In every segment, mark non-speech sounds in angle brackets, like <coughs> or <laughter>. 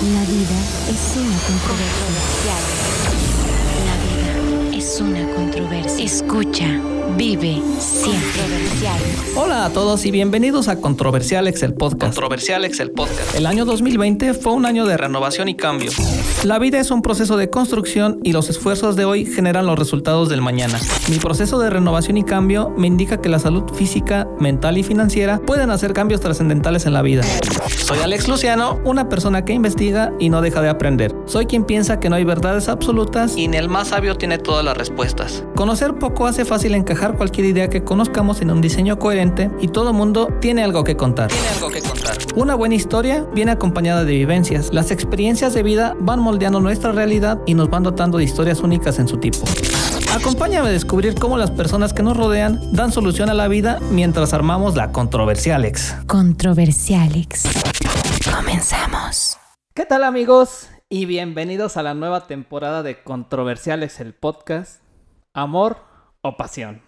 La vida es una controversia. La vida es una controversia. Escucha, vive, siempre. Hola a todos y bienvenidos a Controversialex el podcast. Controversialex el podcast. El año 2020 fue un año de renovación y cambio. La vida es un proceso de construcción y los esfuerzos de hoy generan los resultados del mañana. Mi proceso de renovación y cambio me indica que la salud física, mental y financiera pueden hacer cambios trascendentales en la vida. Soy Alex Luciano, una persona que investiga y no deja de aprender. Soy quien piensa que no hay verdades absolutas Y ni el más sabio tiene todas las respuestas. Conocer poco hace fácil encajar cualquier idea que conozcamos en un diseño coherente y todo mundo tiene algo que contar. Tiene algo que contar. Una buena historia viene acompañada de vivencias. Las experiencias de vida van moldeando nuestra realidad y nos van dotando de historias únicas en su tipo. Acompáñame a descubrir cómo las personas que nos rodean dan solución a la vida mientras armamos la Controversialex. Controversialex. Comenzamos. ¿Qué tal amigos? Y bienvenidos a la nueva temporada de Controversialex, el podcast Amor o Pasión.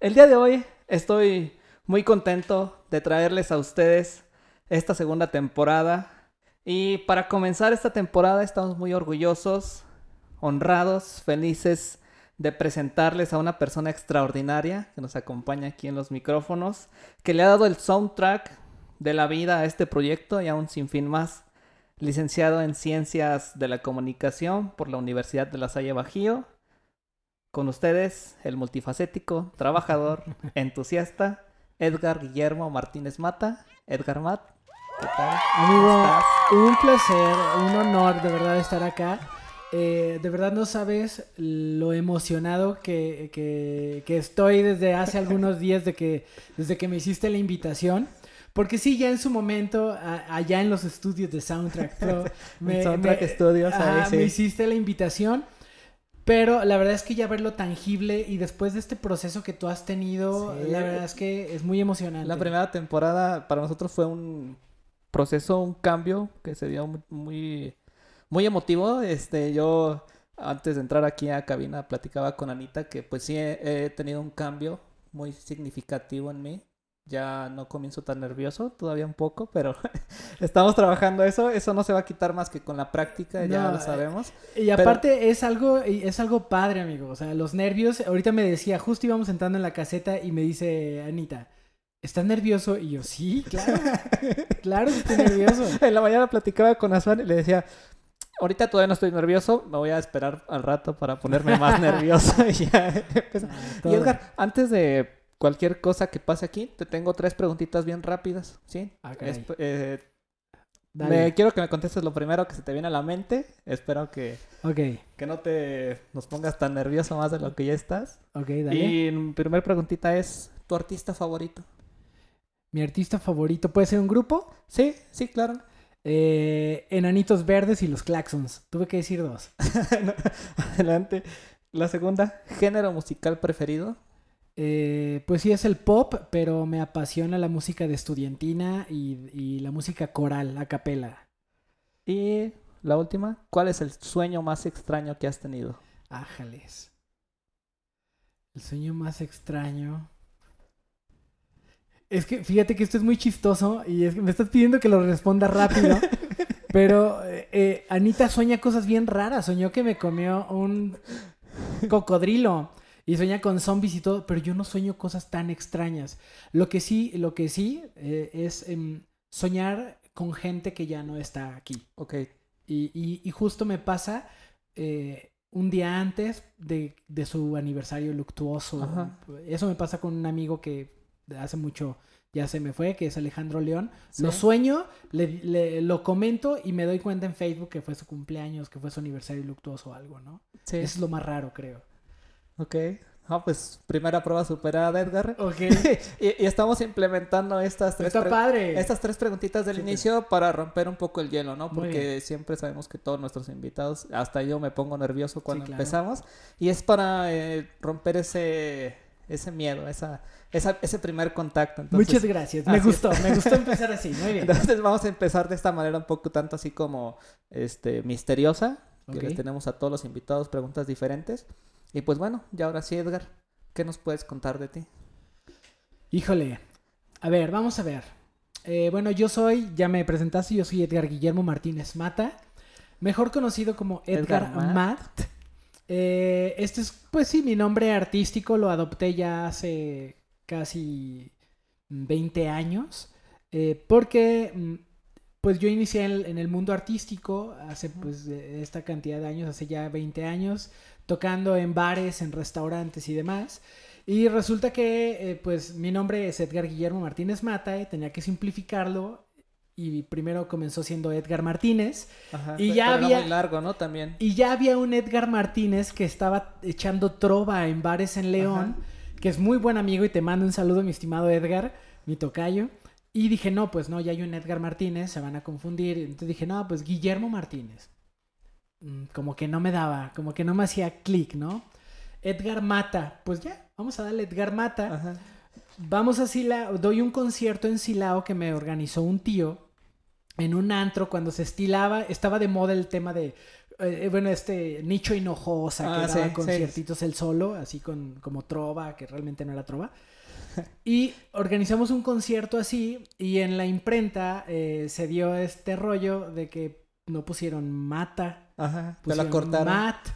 El día de hoy estoy muy contento de traerles a ustedes esta segunda temporada. Y para comenzar esta temporada estamos muy orgullosos, honrados, felices de presentarles a una persona extraordinaria que nos acompaña aquí en los micrófonos, que le ha dado el soundtrack de la vida a este proyecto y a un sinfín más. Licenciado en Ciencias de la Comunicación por la Universidad de La Salle Bajío. Con ustedes, el multifacético, trabajador, <laughs> entusiasta, Edgar Guillermo Martínez Mata. Edgar Mat, ¿qué tal? ¿Cómo Amigo, un placer, un honor de verdad estar acá. Eh, de verdad no sabes lo emocionado que, que- que estoy desde hace algunos días de que, desde que me hiciste la invitación. Porque sí, ya en su momento, a- allá en los estudios de Soundtrack Pro, <laughs> Soundtrack Studios, ahí ajá, sí. me hiciste la invitación. Pero la verdad es que ya verlo tangible y después de este proceso que tú has tenido, Sí. la verdad es que es muy emocionante. La primera temporada para nosotros fue un proceso, un cambio que se dio muy, muy, emotivo. Este, yo antes de entrar aquí a cabina platicaba con Anita que pues sí he, he tenido un cambio muy significativo en mí. Ya no comienzo tan nervioso, todavía un poco, pero <laughs> estamos trabajando eso. Eso no se va a quitar más que con la práctica, ya lo eh, sabemos. Y aparte es algo, es algo padre, amigo. O sea, los nervios. Ahorita me decía, justo íbamos entrando en la caseta y me dice Anita, ¿estás nervioso? Y yo, sí, <laughs> claro. claro que estoy nervioso. <laughs> En la mañana platicaba con Azuan y le decía, ahorita todavía no estoy nervioso, me voy a esperar al rato para ponerme más <laughs> nervioso. y ya empezó. Ah, Y. Edgar, antes de cualquier cosa que pase aquí, te tengo tres preguntitas bien rápidas, ¿sí? Ah, caray. Esp- eh, Dale. me- quiero que me contestes lo primero que se te viene a la mente. Espero que, Ok, que no te nos pongas tan nervioso más de lo que ya estás. ok, dale. Y mi primer preguntita es, ¿tu artista favorito? Mi artista favorito puede ser un grupo. Sí, sí, claro. Eh, Enanitos Verdes y los Claxons. Tuve que decir dos. <laughs> Adelante. La segunda, género musical preferido. Eh, pues sí, es el pop, pero me apasiona la música de estudiantina y, y la música coral, a capela. Y la última, ¿cuál es el sueño más extraño que has tenido? Ájales. El sueño más extraño. Es que fíjate que esto es muy chistoso y es que me estás pidiendo que lo responda rápido. <laughs> pero eh, eh, Anita sueña cosas bien raras. Soñó que me comió un cocodrilo y sueña con zombies y todo, pero yo no sueño cosas tan extrañas. Lo que sí, lo que sí eh, es em, soñar con gente que ya no está aquí. Ok. Y, y- y justo me pasa eh, un día antes de, de su aniversario luctuoso. Ajá. Eso me pasa con un amigo que hace mucho ya se me fue, que es Alejandro León. Sí. Lo sueño, le, le- lo comento y me doy cuenta en Facebook que fue su cumpleaños, que fue su aniversario luctuoso o algo, ¿no? Sí. Eso es lo más raro, creo. Ok. Ah, pues primera prueba superada, Edgar. Ok. <laughs> y, y estamos implementando estas tres, Está padre. estas tres preguntitas del Sí, inicio para romper un poco el hielo, ¿no? Porque siempre sabemos que todos nuestros invitados, hasta yo me pongo nervioso cuando claro. empezamos. Y es para eh, romper ese, ese miedo, esa, esa- ese primer contacto. Entonces, Muchas gracias. Me es. gustó, me gustó <laughs> empezar así. Muy bien. Entonces vamos a empezar de esta manera un poco tanto así como este misteriosa, que les tenemos a todos los invitados preguntas diferentes. Y pues bueno, ya ahora sí, Edgar, ¿qué nos puedes contar de ti? Híjole. A ver, vamos a ver. Eh, bueno, yo soy, ya me presentaste, yo soy Edgar Guillermo Martínez Mata, mejor conocido como Edgar, Edgar Mat. Mat. Eh, este es, pues sí, mi nombre artístico, lo adopté ya hace casi 20 años, eh, porque mm, pues yo inicié en, en el mundo artístico hace pues de esta cantidad de años, hace ya 20 años, tocando en bares, en restaurantes y demás. Y resulta que, eh, pues, mi nombre es Edgar Guillermo Martínez Mata y tenía que simplificarlo. Y primero comenzó siendo Edgar Martínez. Ajá, Y ya había- muy largo, ¿no? También. Y ya había un Edgar Martínez que estaba echando trova en bares en León, que es muy buen amigo y te mando un saludo, mi estimado Edgar, mi tocayo. Y dije, no, pues no, ya hay un Edgar Martínez, se van a confundir. Entonces dije, no, pues Guillermo Martínez. Mm, Como que no me daba, como que no me hacía clic, ¿no? Edgar Mata, pues ya, vamos a darle Edgar Mata. Ajá. Vamos a Silao, doy un concierto en Silao que me organizó un tío en un antro cuando se estilaba, estaba de moda el tema de, eh, bueno, este Nicho Hinojosa que Ah, daba sí, sí. conciertitos él solo, así con como trova, que realmente no era trova. <laughs> Y organizamos un concierto así y en la imprenta eh, se dio este rollo de que no pusieron mata, Ajá. Te la pusieron cortaron. Matt.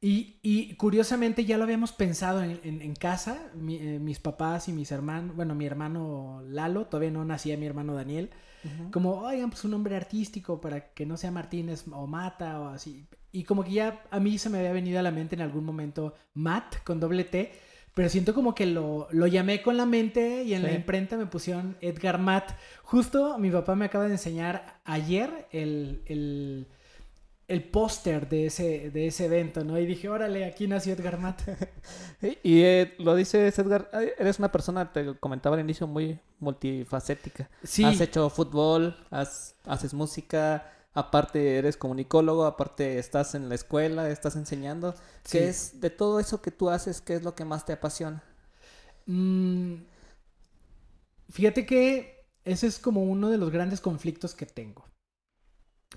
Y, y curiosamente ya lo habíamos pensado en, en- en casa, mi- eh, mis papás y mis hermanos, bueno, mi hermano Lalo, todavía no nacía mi hermano Daniel, como, oigan, pues un nombre artístico para que no sea Martínez o Mata o así. Y como que ya a mí se me había venido a la mente en algún momento Matt con doble T, pero siento como que lo, lo llamé con la mente y en la imprenta me pusieron Edgar Matt. Justo mi papá me acaba de enseñar ayer el, el, el póster de ese, de ese evento, ¿no? Y dije, órale, aquí nació Edgar Matt. <laughs> Y, eh, lo dices, Edgar, eres una persona, te comentaba al inicio, muy multifacética. Sí, Has hecho fútbol, has- haces música, aparte eres comunicólogo, aparte estás en la escuela, estás enseñando. Sí. ¿Qué es de todo eso que tú haces, qué es lo que más te apasiona? Mm, fíjate que ese es como uno de los grandes conflictos que tengo.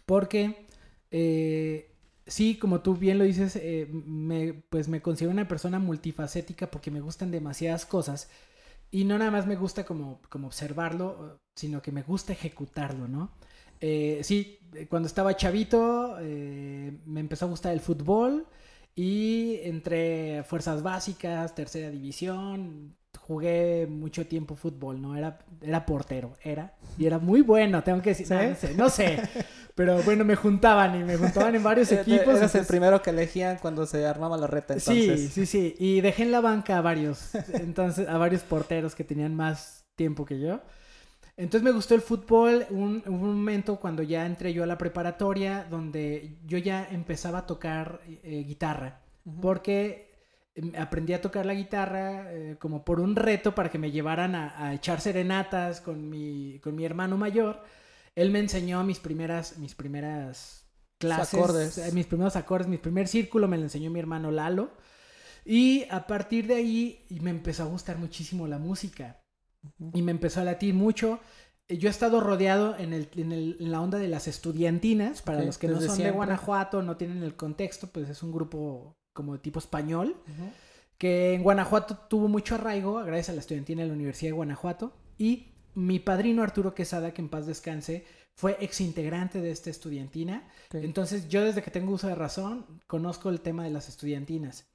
Porque, eh, sí, como tú bien lo dices, eh, me, pues me considero una persona multifacética porque me gustan demasiadas cosas. Y no nada más me gusta como, como observarlo, sino que me gusta ejecutarlo, ¿no? Eh, sí, cuando estaba chavito me empezó a gustar el fútbol y entre fuerzas básicas, tercera división, jugué mucho tiempo fútbol, ¿no? Era, era portero, era. Y era muy bueno, tengo que decir. ¿Sí? No, no sé, no sé. Pero bueno, me juntaban y me juntaban en varios <laughs> equipos. Eras el entonces- primero que elegían cuando se armaba la reta, entonces. Sí, sí, sí. Y dejé en la banca a varios, entonces, a varios porteros que tenían más tiempo que yo. Entonces me gustó el fútbol. Un, un momento cuando ya entré yo a la preparatoria donde yo ya empezaba a tocar eh, guitarra. Porque aprendí a tocar la guitarra eh, como por un reto para que me llevaran a, a echar serenatas con mi, con mi hermano mayor. Él me enseñó mis primeras, mis primeras clases, acordes. eh, mis primeros acordes, mi primer círculo me lo enseñó mi hermano Lalo. Y a partir de ahí me empezó a gustar muchísimo la música. Y me empezó a latir mucho. Eh, Yo he estado rodeado en, el, en, el- en la onda de las estudiantinas. Para los que no son de. Guanajuato, no tienen el contexto, pues es un grupo como de tipo español. Que en Guanajuato tuvo mucho arraigo, gracias a la estudiantina de la Universidad de Guanajuato. Y mi padrino Arturo Quesada, que en paz descanse, fue exintegrante de esta estudiantina. Entonces yo desde que tengo uso de razón conozco el tema de las estudiantinas.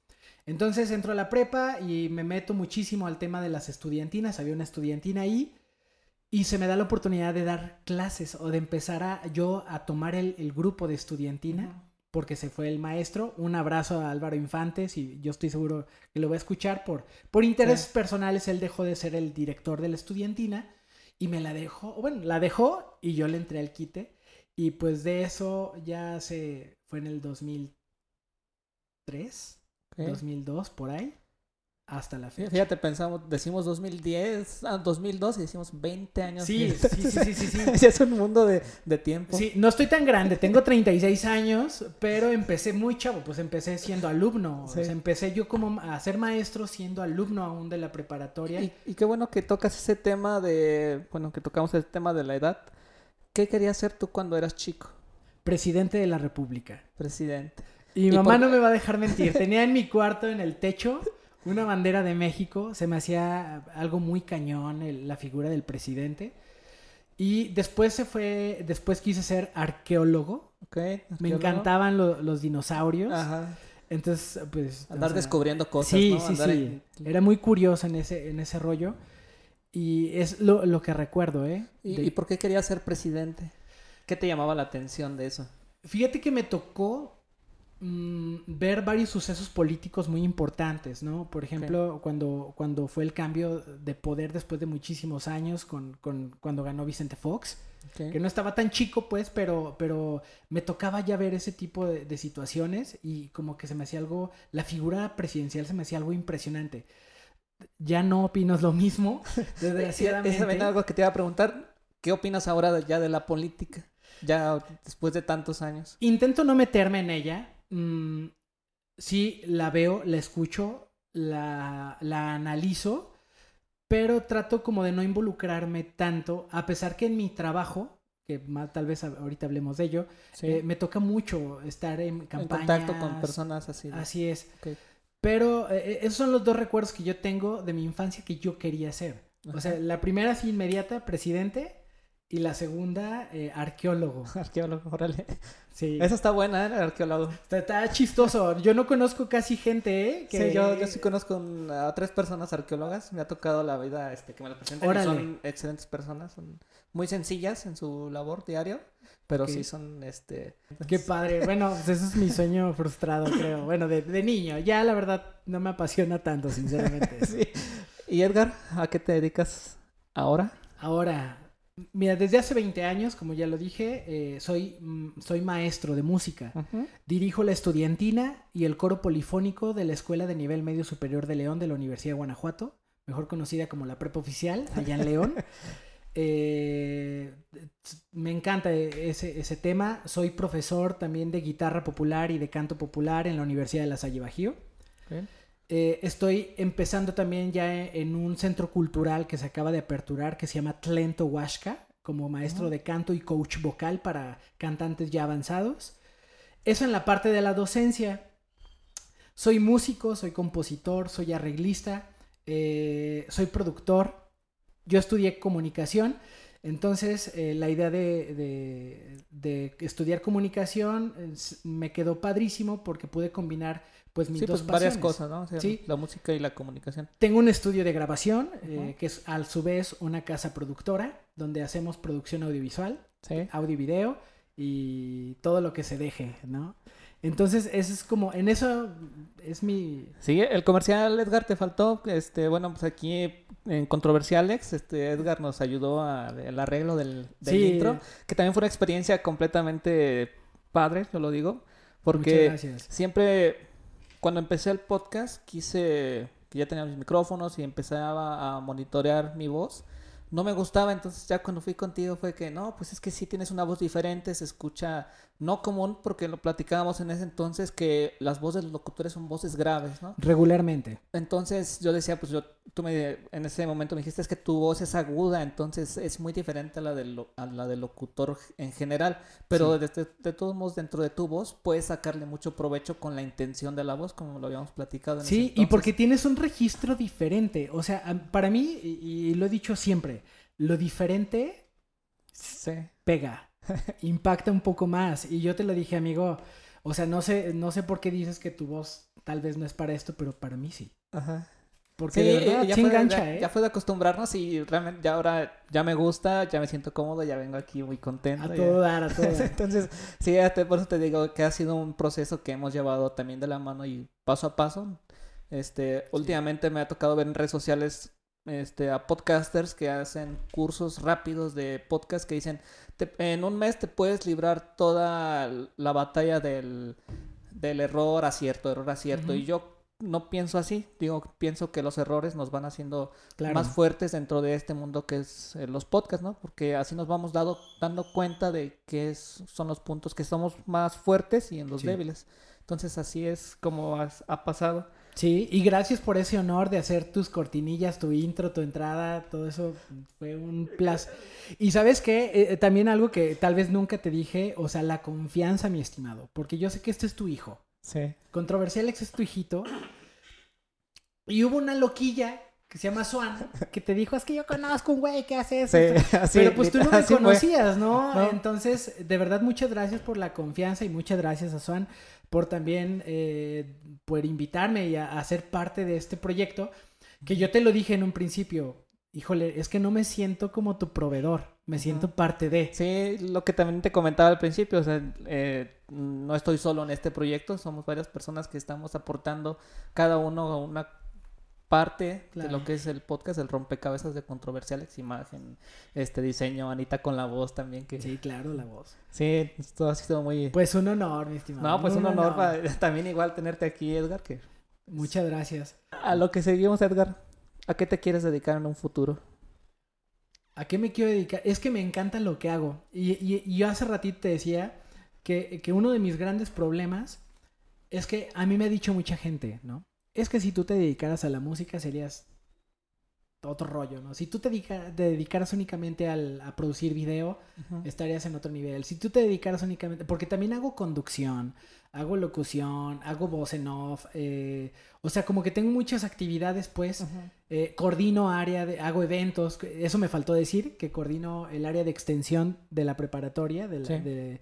Entonces entro a la prepa y me meto muchísimo al tema de las estudiantinas. Había una estudiantina ahí y se me da la oportunidad de dar clases o de empezar a yo a tomar el, el grupo de estudiantina porque se fue el maestro. Un abrazo a Álvaro Infantes y yo estoy seguro que lo va a escuchar por, por intereses Sí. personales. Él dejó de ser el director de la estudiantina y me la dejó, bueno, la dejó y yo le entré al quite. Y pues de eso ya se fue en el 2003, Ok. 2002, por ahí, hasta la fecha. Fíjate, pensamos, decimos 2010, ah, 2002 y decimos 20 años. Sí, sí, sí, sí, sí, <laughs> sí. Es un mundo de, de tiempo. Sí, no estoy tan grande, tengo 36 años, pero empecé muy chavo, pues empecé siendo alumno, Sí. sea, empecé yo como a ser maestro siendo alumno aún de la preparatoria. Y, y qué bueno que tocas ese tema de, bueno, que tocamos el tema de la edad. ¿Qué querías ser tú cuando eras chico, Presidente de la República. presidente? Y mi ¿Y mamá por- no me va a dejar mentir. Tenía en mi cuarto, en el techo, una bandera de México. Se me hacía algo muy cañón el- la figura del presidente. Y después se fue, después quise ser arqueólogo. Me encantaban lo- los dinosaurios. Ajá. Entonces, pues... Andar o sea, descubriendo cosas, Sí, ¿no? sí, Andar sí. en- Era muy curioso en ese, en ese rollo. Y es lo, lo que recuerdo, ¿eh? ¿Y, De- y por qué querías ser presidente? ¿Qué te llamaba la atención de eso? Fíjate que me tocó mm, ver varios sucesos políticos muy importantes, ¿no? Por ejemplo, cuando, cuando fue el cambio de poder después de muchísimos años, con, con- cuando ganó Vicente Fox, que no estaba tan chico, pues, pero, pero me tocaba ya ver ese tipo de, de situaciones y como que se me hacía algo, la figura presidencial se me hacía algo impresionante. Ya no opinas lo mismo, <laughs> Es desgraciadamente. también algo que te iba a preguntar. ¿Qué opinas ahora ya de la política? Ya después de tantos años. Intento no meterme en ella. Mm, sí, la veo, la escucho, la, la analizo, pero trato como de no involucrarme tanto, a pesar que en mi trabajo, que más, tal vez ahorita hablemos de ello, Sí. eh, me toca mucho estar en en campañas. contacto con personas así. Así es. Pero eh, esos son los dos recuerdos que yo tengo de mi infancia que yo quería ser. O sea, la primera así inmediata, presidente, y la segunda, eh, arqueólogo. <laughs> Arqueólogo, órale. Sí. Esa está buena, ¿eh? El arqueólogo. Está, está chistoso. Yo no conozco casi gente, ¿eh? Que... Sí, yo, yo sí conozco a tres personas arqueólogas. Me ha tocado la vida este, que me la presentan. Órale. Son excelentes personas. Son muy sencillas en su labor diario. Pero Ok. sí son, este... Qué padre. Bueno, pues eso es mi sueño frustrado, creo. Bueno, de, de niño. Ya, la verdad, no me apasiona tanto, sinceramente. <laughs> Sí. ¿Y Edgar, a qué te dedicas ahora? Ahora, mira, desde hace 20 años, como ya lo dije, eh, soy, mm, soy maestro de música. Dirijo la estudiantina y el coro polifónico de la Escuela de Nivel Medio Superior de León de la Universidad de Guanajuato, mejor conocida como la Prepa Oficial, allá en León. <laughs> Eh, me encanta ese, ese tema. Soy profesor también de guitarra popular y de canto popular en la Universidad de La Salle Bajío. Bien. Eh, estoy empezando también ya en un centro cultural que se acaba de aperturar que se llama Tlento Huasca, como maestro de canto y coach vocal para cantantes ya avanzados. Eso en la parte de la docencia. Soy músico, soy compositor, soy arreglista, eh, soy productor. Yo estudié comunicación, entonces eh, la idea de, de- de estudiar comunicación me quedó padrísimo porque pude combinar pues mis Sí, dos pues varias cosas, ¿no? O sea, Sí. La música y la comunicación. Tengo un estudio de grabación, eh, que es a su vez una casa productora, donde hacemos producción audiovisual, Sí. audio y video y todo lo que se deje, ¿no? Entonces, eso es como, en eso es mi... Sí, el comercial Edgar te faltó. Este, bueno, pues aquí en Controversialex, este Edgar nos ayudó al arreglo del, del Sí. intro, que también fue una experiencia completamente padre, yo lo digo, Muchas porque gracias. siempre cuando empecé el podcast quise que ya tenía mis micrófonos y empezaba a monitorear mi voz. No me gustaba, entonces ya cuando fui contigo fue que no, pues es que sí tienes una voz diferente, se escucha no común porque lo platicábamos en ese entonces que las voces de los locutores son voces graves, ¿no? Regularmente. Entonces yo decía, pues yo, tú me, en ese momento me dijiste es que tu voz es aguda, entonces es muy diferente a la del, a la del locutor en general, pero Sí. de, de todos modos dentro de tu voz puedes sacarle mucho provecho con la intención de la voz, como lo habíamos platicado. En ese Sí, y entonces. porque tienes un registro diferente. O sea, para mí, y, y lo he dicho siempre, lo diferente Sí. pega, impacta un poco más. Y yo te lo dije, amigo, o sea, no sé, no sé por qué dices que tu voz tal vez no es para esto, pero para mí sí. Ajá. Porque Sí, de verdad ya sí fue engancha, ya, ¿eh? ya fue de acostumbrarnos y realmente ya ahora ya me gusta, ya me siento cómodo, ya vengo aquí muy contento. A ya- todo dar, a <laughs> todo dar. Entonces, sí, por eso te digo que ha sido un proceso que hemos llevado también de la mano y paso a paso. Este, últimamente me ha tocado ver en redes sociales este, a podcasters que hacen cursos rápidos de podcast que dicen, "Te- en un mes te puedes librar toda la batalla del, del error, acierto, error, acierto. Y yo no pienso así, digo, pienso que los errores nos van haciendo Claro. más fuertes dentro de este mundo que es eh, los podcasts, ¿no? Porque así nos vamos dado, dando cuenta de qué es- son los puntos que somos más fuertes y en los Sí. débiles. Entonces así es como has- ha pasado. Sí, y gracias por ese honor de hacer tus cortinillas, tu intro, tu entrada, todo eso fue un placer. Y sabes qué, Eh, también algo que tal vez nunca te dije, o sea, la confianza, mi estimado, porque yo sé que este es tu hijo. Sí. Controversial Ex es tu hijito. Y hubo una loquilla que se llama Swan, que te dijo, es que yo conozco un güey que hace eso. Sí, <laughs> así, Pero pues tú no me conocías, ¿no? No. Entonces, de verdad, muchas gracias por la confianza y muchas gracias a Swan por también eh, por invitarme y a, a ser parte de este proyecto. Que yo te lo dije en un principio, híjole, es que no me siento como tu proveedor, me siento parte de. Sí, lo que también te comentaba al principio, o sea, eh, no estoy solo en este proyecto, somos varias personas que estamos aportando cada uno a una parte de lo que es el podcast, el rompecabezas de controversiales, imagen, este diseño, Anita con la voz también, que sí, Sí, claro, la voz. esto ha sido muy... Pues un honor, mi estimado. no, pues un honor <laughs> también igual tenerte aquí, Edgar, que Muchas gracias. a lo que seguimos, Edgar, ¿a qué te quieres dedicar en un futuro? ¿A qué me quiero dedicar? Es que me encanta lo que hago. Y, y- y yo hace ratito te decía que, que uno de mis grandes problemas es que a mí me ha dicho mucha gente, ¿no? Es que si tú te dedicaras a la música serías otro rollo, ¿no? Si tú te, dedica- te dedicaras únicamente al- a producir video, estarías en otro nivel. Si tú te dedicaras únicamente, porque también hago conducción, hago locución, hago voz en off, eh, o sea, como que tengo muchas actividades, pues, eh, coordino área, de, hago eventos, eso me faltó decir, que coordino el área de extensión de la preparatoria, de la- Sí. de-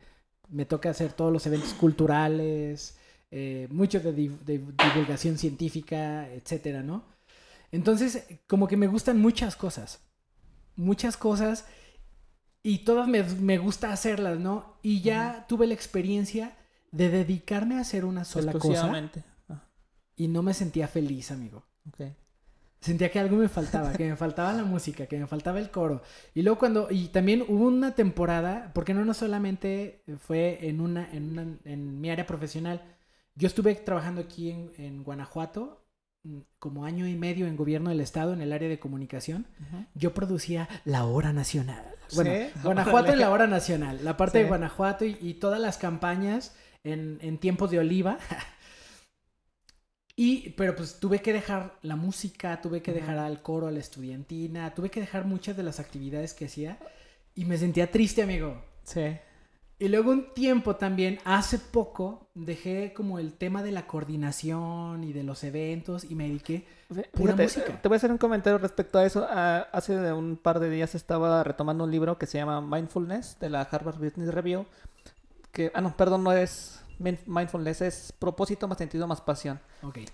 me toca hacer todos los eventos culturales, eh, muchos de, div- de divulgación científica, etcétera, ¿no? Entonces, como que me gustan muchas cosas, muchas cosas, y todas me, me gusta hacerlas, ¿no? Y ya tuve la experiencia de dedicarme a hacer una sola cosa. Ah, y no me sentía feliz, amigo. ok. Sentía que algo me faltaba, que me faltaba la música, que me faltaba el coro. Y luego cuando, y también hubo una temporada, porque no, no solamente fue en una, en una, en mi área profesional. Yo estuve trabajando aquí en, en Guanajuato, mm, como año y medio en gobierno del estado, en el área de comunicación. Yo producía la hora nacional. Bueno, Sí, <laughs> Guanajuato en la hora nacional, la parte de. Guanajuato y, y todas las campañas en, en tiempos de oliva. <laughs> y, pero pues tuve que dejar la música, tuve que dejar al coro, a la estudiantina, tuve que dejar muchas de las actividades que hacía y me sentía triste, amigo. Sí. Y luego un tiempo también, hace poco, dejé como el tema de la coordinación y de los eventos y me dediqué Pura fíjate, música. Te voy a hacer un comentario respecto a eso. Ah, hace un par de días estaba retomando un libro que se llama Mindfulness de la Harvard Business Review. Que, ah, no, perdón, no es min- mindfulness, es propósito más sentido más pasión.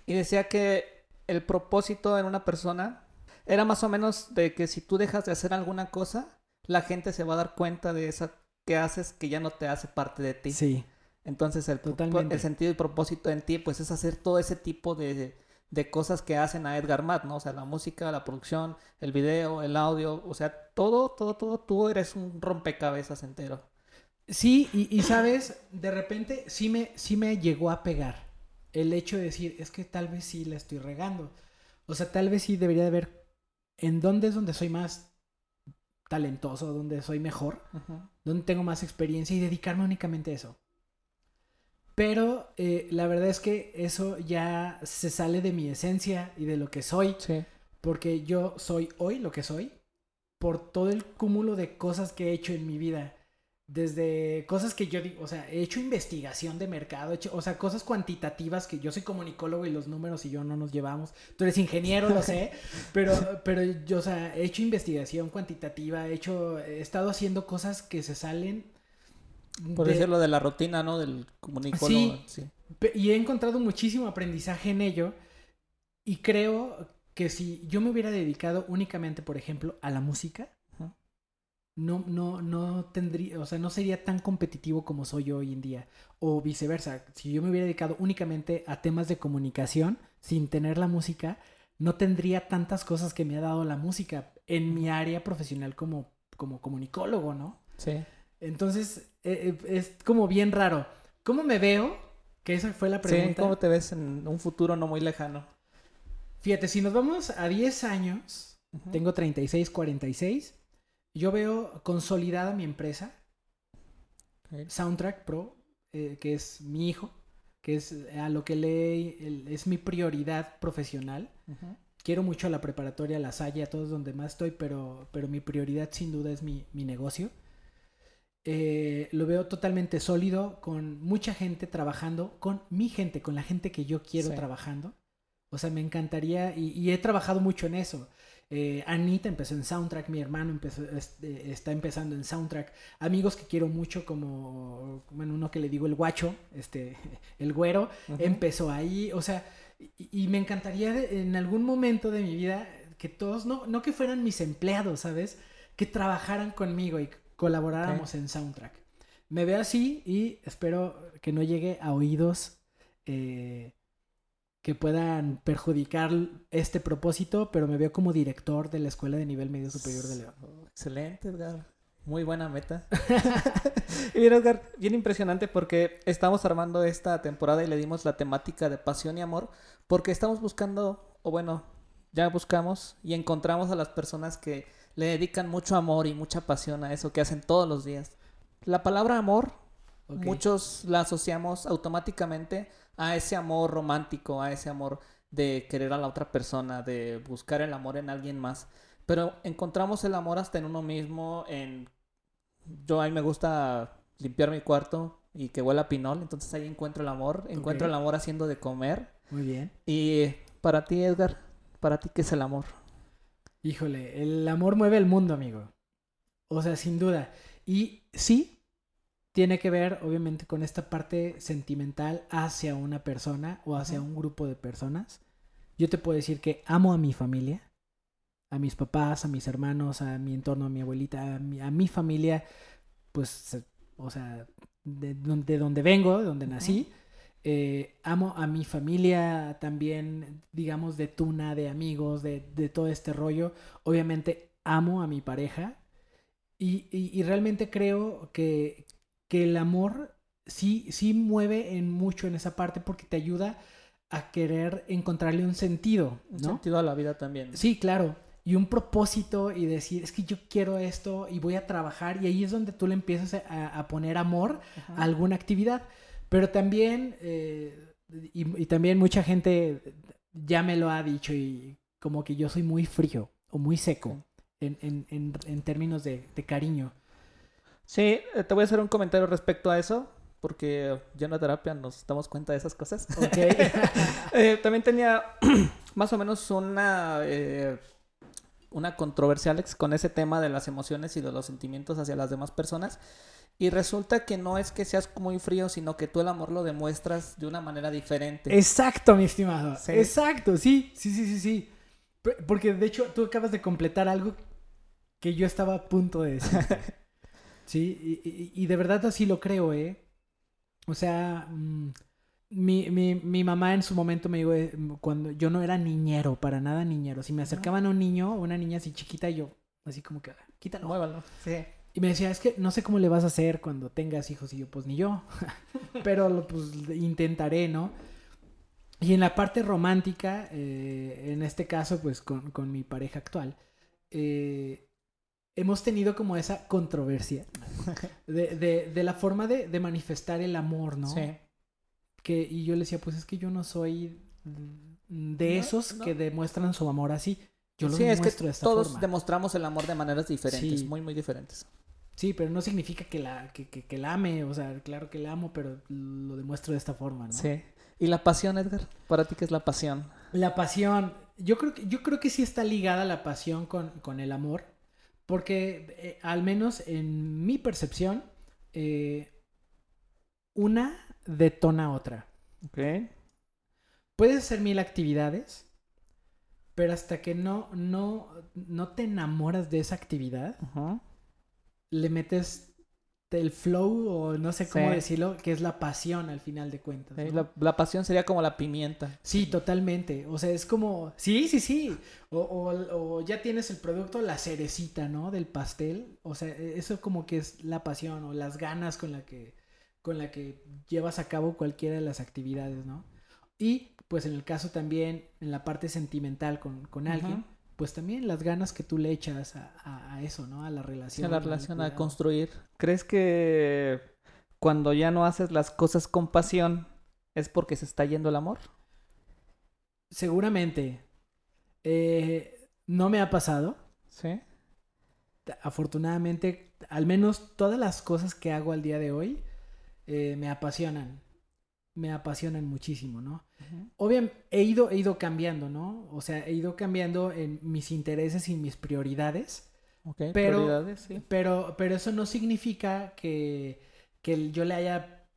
Y decía que el propósito en una persona era más o menos de que si tú dejas de hacer alguna cosa, la gente se va a dar cuenta de esa que haces que ya no te hace parte de ti. Sí. Entonces el, pro- Totalmente. el sentido y propósito en ti pues es hacer todo ese tipo de, de cosas que hacen a Edgar Matt, ¿no? O sea, la música, la producción, el video, el audio, o sea, todo, todo, todo, tú eres un rompecabezas entero. Sí, y, y, sabes, de repente sí me, sí me llegó a pegar el hecho de decir, es que tal vez sí la estoy regando. O sea, tal vez sí debería de ver en dónde es donde soy más talentoso, donde soy mejor, donde tengo más experiencia y dedicarme únicamente a eso. Pero eh, la verdad es que eso ya se sale de mi esencia y de lo que soy, Sí. porque yo soy hoy lo que soy por todo el cúmulo de cosas que he hecho en mi vida. Desde cosas que yo digo, o sea, he hecho investigación de mercado, he hecho, o sea, cosas cuantitativas que yo soy comunicólogo y los números y yo no nos llevamos. Tú eres ingeniero, lo sé, <laughs> pero, pero yo, o sea, he hecho investigación cuantitativa, he hecho, he estado haciendo cosas que se salen. Por de- decirlo de la rutina, ¿no? Del comunicólogo. Sí. Y he encontrado muchísimo aprendizaje en ello. Y creo que si yo me hubiera dedicado únicamente, por ejemplo, a la música. No, no, no tendría, o sea, no sería tan competitivo como soy yo hoy en día. O viceversa, si yo me hubiera dedicado únicamente a temas de comunicación, sin tener la música, no tendría tantas cosas que me ha dado la música en mi área profesional como, como comunicólogo, ¿no? Sí. Entonces, eh, eh, es como bien raro. ¿Cómo me veo? Que esa fue la Sí, pregunta. ¿cómo te ves en un futuro no muy lejano? Fíjate, si nos vamos a 10 años, Ujú. tengo 36, 46, yo veo consolidada mi empresa. Soundtrack Pro, eh, que es mi hijo, que es a lo que le es mi prioridad profesional. Quiero mucho a la preparatoria, a la Salle, a todos donde más estoy, pero, pero mi prioridad sin duda es mi, mi negocio. Eh, lo veo totalmente sólido, con mucha gente trabajando, con mi gente, con la gente que yo quiero Sí. trabajando. O sea, me encantaría y, y he trabajado mucho en eso. Eh, Anita empezó en soundtrack, mi hermano empezó, este, está empezando en soundtrack. Amigos que quiero mucho, como bueno, uno que le digo el guacho, este, <laughs> el güero, empezó ahí. O sea, y, y me encantaría de- en algún momento de mi vida que todos, no, no que fueran mis empleados, ¿sabes? Que trabajaran conmigo y colaboráramos en soundtrack. Me veo así y espero que no llegue a oídos eh, que puedan perjudicar este propósito, pero me veo como director de la Escuela de Nivel Medio Superior de León. Excelente, Edgar. Muy buena meta. <laughs> y bien, Edgar, bien impresionante porque estamos armando esta temporada y le dimos la temática de pasión y amor porque estamos buscando, o bueno, ya buscamos y encontramos a las personas que le dedican mucho amor y mucha pasión a eso que hacen todos los días. La palabra amor, muchos la asociamos automáticamente a ese amor romántico, a ese amor de querer a la otra persona, de buscar el amor en alguien más. Pero encontramos el amor hasta en uno mismo, en... Yo a mí me gusta limpiar mi cuarto y que huela a pinol, entonces ahí encuentro el amor, encuentro el amor haciendo de comer. Muy bien. Y para ti, Edgar, para ti, ¿qué es el amor? Híjole, el amor mueve el mundo, amigo. O sea, sin duda. Y sí, tiene que ver, obviamente, con esta parte sentimental hacia una persona o hacia un grupo de personas. Yo te puedo decir que amo a mi familia, a mis papás, a mis hermanos, a mi entorno, a mi abuelita, a mi, a mi familia, pues, o sea, de donde vengo, de donde nací. Eh, amo a mi familia también, digamos, de tuna, de amigos, de, de todo este rollo. Obviamente amo a mi pareja y, y- y realmente creo que, que el amor sí, sí mueve en mucho en esa parte porque te ayuda a querer encontrarle un sentido, Un ¿no? sentido a la vida también. Sí, claro. Y un propósito y decir, es que yo quiero esto y voy a trabajar y ahí es donde tú le empiezas a, a poner amor Ajá. a alguna actividad. Pero también, eh, y, y también mucha gente ya me lo ha dicho y como que yo soy muy frío o muy seco en, en- en- en términos de, de cariño. Sí, eh, te voy a hacer un comentario respecto a eso, porque ya en la terapia nos damos cuenta de esas cosas. ¿Ok? <laughs> Eh, también tenía <clears throat> más o menos una, eh, una controversia, Alex, con ese tema de las emociones y de los sentimientos hacia las demás personas. Y resulta que no es que seas muy frío, sino que tú el amor lo demuestras de una manera diferente. Exacto, mi estimado. Sí. Exacto, sí, sí, sí, sí, sí. Porque de hecho tú acabas de completar algo que yo estaba a punto de decir. <laughs> sí, y, y- de verdad así lo creo, ¿eh? O sea, mm, mi, mi, mi mamá en su momento me dijo, eh, cuando yo no era niñero, para nada niñero. Si me acercaban a un niño o una niña así chiquita, yo así como que, "Ah, quítalo. Muévalo. Sí. Y me decía, es que no sé cómo le vas a hacer cuando tengas hijos. Y yo, pues ni yo. <laughs> Pero lo- pues intentaré, ¿no? Y en la parte romántica, eh, en este caso, pues con, con mi pareja actual, eh, hemos tenido como esa controversia de, de- de la forma de, de manifestar el amor, ¿no? Sí. Que, y yo le decía, pues es que yo no soy de esos no. que demuestran su amor así. Yo lo sí, es que de esta todos forma. demostramos el amor de maneras diferentes, Sí. muy, muy diferentes. Sí, pero no significa que la, que, que- que la ame, o sea, claro que la amo, pero lo demuestro de esta forma, ¿no? Sí. ¿Y la pasión, Edgar? ¿Para ti qué es la pasión? La pasión, yo creo que, yo creo que sí está ligada la pasión con, con el amor, porque eh, al menos en mi percepción, eh, una detona a otra. Ok. Puedes hacer mil actividades, pero hasta que no, no, no te enamoras de esa actividad, le metes el flow o no sé cómo Sí. decirlo, que es la pasión al final de cuentas. La, la pasión sería como la pimienta. Sí, totalmente. O sea, es como, sí, sí, sí. O, o- o ya tienes el producto, la cerecita, ¿no? Del pastel. O sea, e- eso como que es la pasión o las ganas con la que, con la que llevas a cabo cualquiera de las actividades, ¿no? Y pues en el caso también, en la parte sentimental con, con alguien. Pues también las ganas que tú le echas a, a- a eso, ¿no? A la relación. a la relación a construir. ¿Crees que cuando ya no haces las cosas con pasión es porque se está yendo el amor? Seguramente. Eh, no me ha pasado. Sí. afortunadamente, al menos todas las cosas que hago al día de hoy eh, me apasionan. Me apasionan muchísimo, ¿no? Obviamente, he ido, he ido cambiando, ¿no? O sea, he ido cambiando en mis intereses y mis prioridades. Ok, Pero- prioridades, sí. Pero, pero eso no significa que, que yo le haya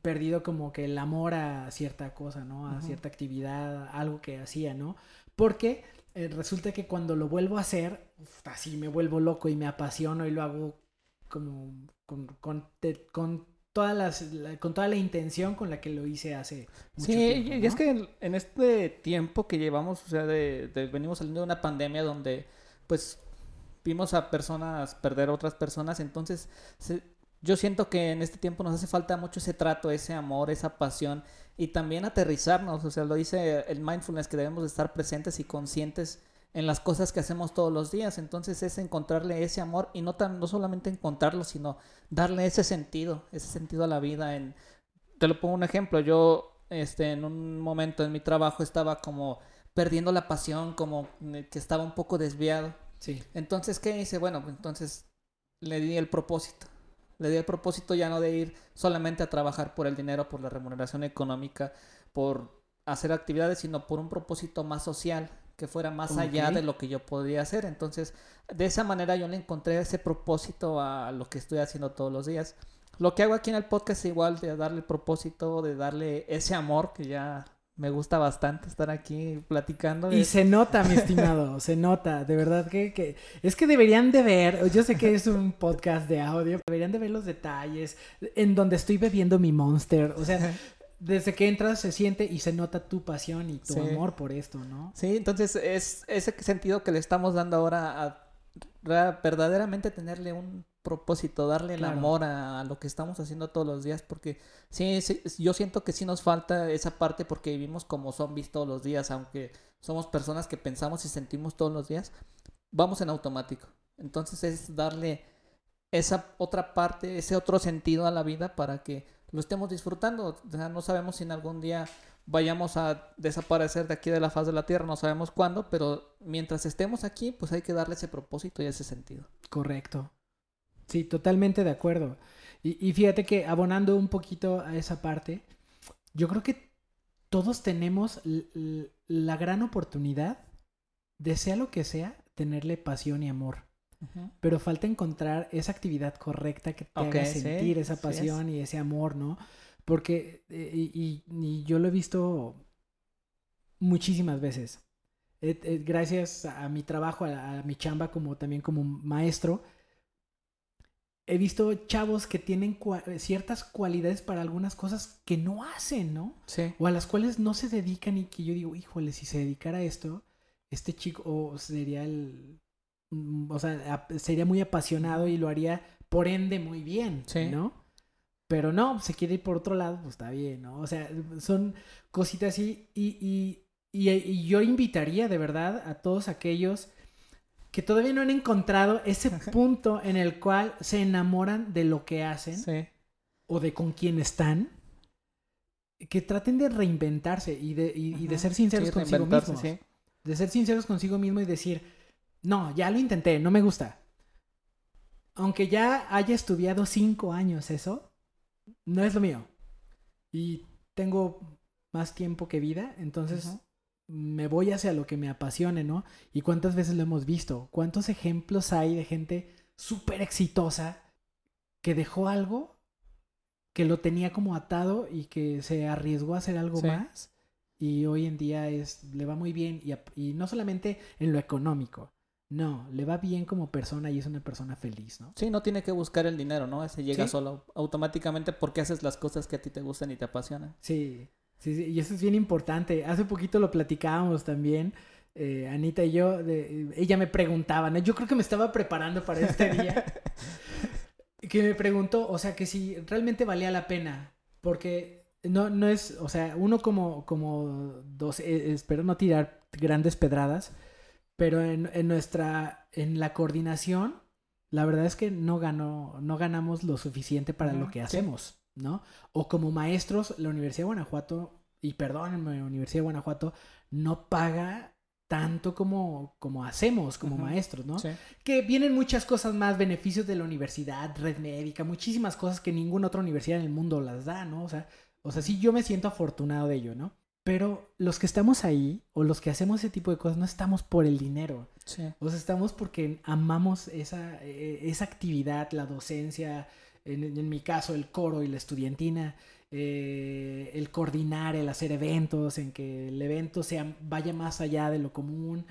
perdido como que el amor a cierta cosa, ¿no? A cierta actividad, algo que hacía, ¿no? Porque eh, resulta que cuando lo vuelvo a hacer, uf, así me vuelvo loco y me apasiono y lo hago como con, con, te- con todas las, la- con toda la intención con la que lo hice hace mucho Sí, tiempo, y- y es que en, en este tiempo que llevamos, o sea, de, de- venimos saliendo de una pandemia donde, pues, vimos a personas perder a otras personas, entonces se- yo siento que en este tiempo nos hace falta mucho ese trato, ese amor, esa pasión y también aterrizarnos, o sea, lo dice el mindfulness que debemos de estar presentes y conscientes en las cosas que hacemos todos los días, entonces es encontrarle ese amor y no tan no solamente encontrarlo, sino darle ese sentido, ese sentido a la vida en te lo pongo un ejemplo, yo este en un momento en mi trabajo estaba como perdiendo la pasión, como que estaba un poco desviado. Sí. Entonces, ¿qué hice? Bueno, pues, entonces le di el propósito. Le di el propósito ya no de ir solamente a trabajar por el dinero, por la remuneración económica, por hacer actividades, sino por un propósito más social, que fuera más allá de lo que yo podría hacer. Entonces, de esa manera yo le encontré ese propósito a lo que estoy haciendo todos los días. Lo que hago aquí en el podcast es igual de darle el propósito, de darle ese amor que ya me gusta bastante estar aquí platicando. Y Es- se nota, mi estimado, <laughs> se nota, de verdad que, que es que deberían de ver, yo sé que es un podcast de audio, deberían de ver los detalles en donde estoy bebiendo mi monster, o sea, desde que entras se siente y se nota tu pasión y tu Sí. amor por esto, ¿no? Sí, entonces es ese sentido que le estamos dando ahora a ra- verdaderamente tenerle un propósito, darle el Claro. amor a, a lo que estamos haciendo todos los días, porque sí, sí, yo siento que sí nos falta esa parte porque vivimos como zombies todos los días, aunque somos personas que pensamos y sentimos todos los días, vamos en automático. Entonces es darle esa otra parte, ese otro sentido a la vida para que lo estemos disfrutando. No sabemos si en algún día vayamos a desaparecer de aquí de la faz de la Tierra, no sabemos cuándo, pero mientras estemos aquí, pues hay que darle ese propósito y ese sentido. Correcto. Sí, totalmente de acuerdo. Y, y fíjate que abonando un poquito a esa parte, yo creo que todos tenemos la gran oportunidad de sea lo que sea, tenerle pasión y amor. Pero falta encontrar esa actividad correcta que te Ok, haga sí, sentir esa es. pasión y ese amor, ¿no? Porque, eh, y, y- y yo lo he visto muchísimas veces. Eh, eh, gracias a mi trabajo, a, a mi chamba como también como maestro, he visto chavos que tienen cua- ciertas cualidades para algunas cosas que no hacen, ¿no? Sí. o a las cuales no se dedican y que yo digo, híjole, si se dedicara a esto, este chico sería el, o sea, sería muy apasionado y lo haría por ende muy bien, Sí. ¿no? Pero no, se quiere ir por otro lado, pues está bien, ¿no? O sea, son cositas así y, y, y, y yo invitaría de verdad a todos aquellos que todavía no han encontrado ese <laughs> punto en el cual se enamoran de lo que hacen Sí. o de con quién están, que traten de reinventarse y de, y, de ser sinceros Sí, consigo mismos. De ser sinceros consigo mismo y decir, no, ya lo intenté, no me gusta. Aunque ya haya estudiado cinco años eso, no es lo mío. Y tengo más tiempo que vida, entonces me voy hacia lo que me apasione, ¿no? Y cuántas veces lo hemos visto, cuántos ejemplos hay de gente súper exitosa que dejó algo que lo tenía como atado y que se arriesgó a hacer algo Sí. más y hoy en día es le va muy bien y no solamente en lo económico, no, le va bien como persona y es una persona feliz, ¿no? Sí, no tiene que buscar el dinero, ¿no? Ese llega Sí. solo automáticamente porque haces las cosas que a ti te gustan y te apasionan. Sí, sí, sí, y eso es bien importante. Hace poquito lo platicábamos también, eh, Anita y yo, de- ella me preguntaba, ¿no? Yo creo que me estaba preparando para este día, <laughs> que me preguntó, o sea, que si realmente valía la pena, porque no, no es, o sea, uno como, como dos, eh, espero no tirar grandes pedradas, pero en, en nuestra, en la coordinación, la verdad es que no ganó, no ganamos lo suficiente para lo que sí. hacemos, ¿no? O como maestros, la Universidad de Guanajuato, y perdónenme, Universidad de Guanajuato, no paga tanto como, como hacemos como maestros, ¿no? Sí. Que vienen muchas cosas más, beneficios de la universidad, red médica, muchísimas cosas que ninguna otra universidad en el mundo las da, ¿no? O sea, o sea, sí yo me siento afortunado de ello, ¿no? Pero los que estamos ahí o los que hacemos ese tipo de cosas no estamos por el dinero. Sí. O sea, estamos porque amamos esa, eh, esa actividad, la docencia, en, en mi caso el coro y la estudiantina, eh, el coordinar, el hacer eventos, en que el evento sea, vaya más allá de lo común,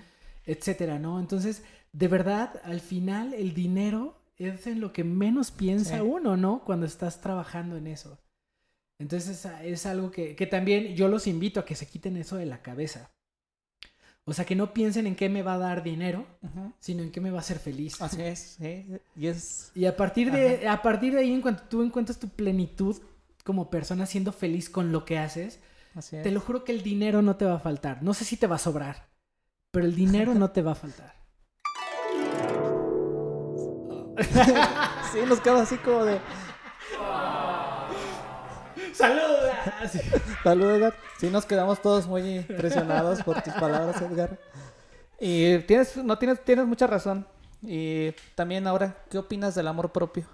etcétera, ¿no? Entonces, de verdad, al final el dinero es en lo que menos piensa Sí. uno, ¿no? Cuando estás trabajando en eso. Entonces es, es algo que, que también yo los invito a que se quiten eso de la cabeza. O sea, que no piensen en qué me va a dar dinero, sino en qué me va a hacer feliz. Así es, sí. Y es... Y a partir de, a partir de ahí, en cuanto tú encuentras tu plenitud como persona siendo feliz con lo que haces, Así es. te lo juro que el dinero no te va a faltar. No sé si te va a sobrar, pero el dinero no te va a faltar. <laughs> sí, nos queda así como de... ¡Saluda! Salud, Edgar. Sí, nos quedamos todos muy impresionados por tus palabras, Edgar. Y tienes, no tienes, tienes mucha razón. Y también ahora, ¿qué opinas del amor propio?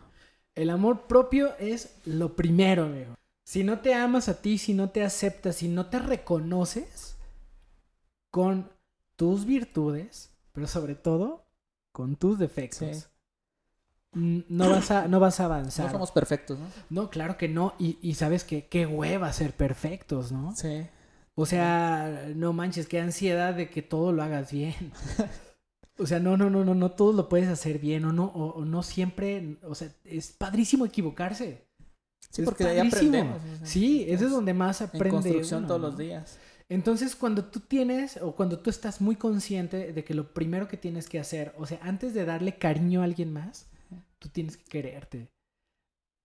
El amor propio es lo primero, amigo. Si no te amas a ti, si no te aceptas, si no te reconoces con tus virtudes, pero sobre todo con tus defectos, Sí. No, vas a, no vas a No avanzar. somos perfectos, ¿no? No, claro que no. Y, y sabes que qué hueva ser perfectos, ¿no? Sí. O sea, no manches, qué ansiedad de que todo lo hagas bien. <laughs> O sea, no, no, no, no, no todo lo puedes hacer bien o no, o, o no siempre, o sea, es padrísimo equivocarse. Sí, Es porque de ahí aprendemos. Sí, eso es donde más En aprende. construcción uno, todos ¿no? los días. Entonces, cuando tú tienes, o cuando tú estás muy consciente de que lo primero que tienes que hacer, o sea, antes de darle cariño a alguien más, tú tienes que quererte.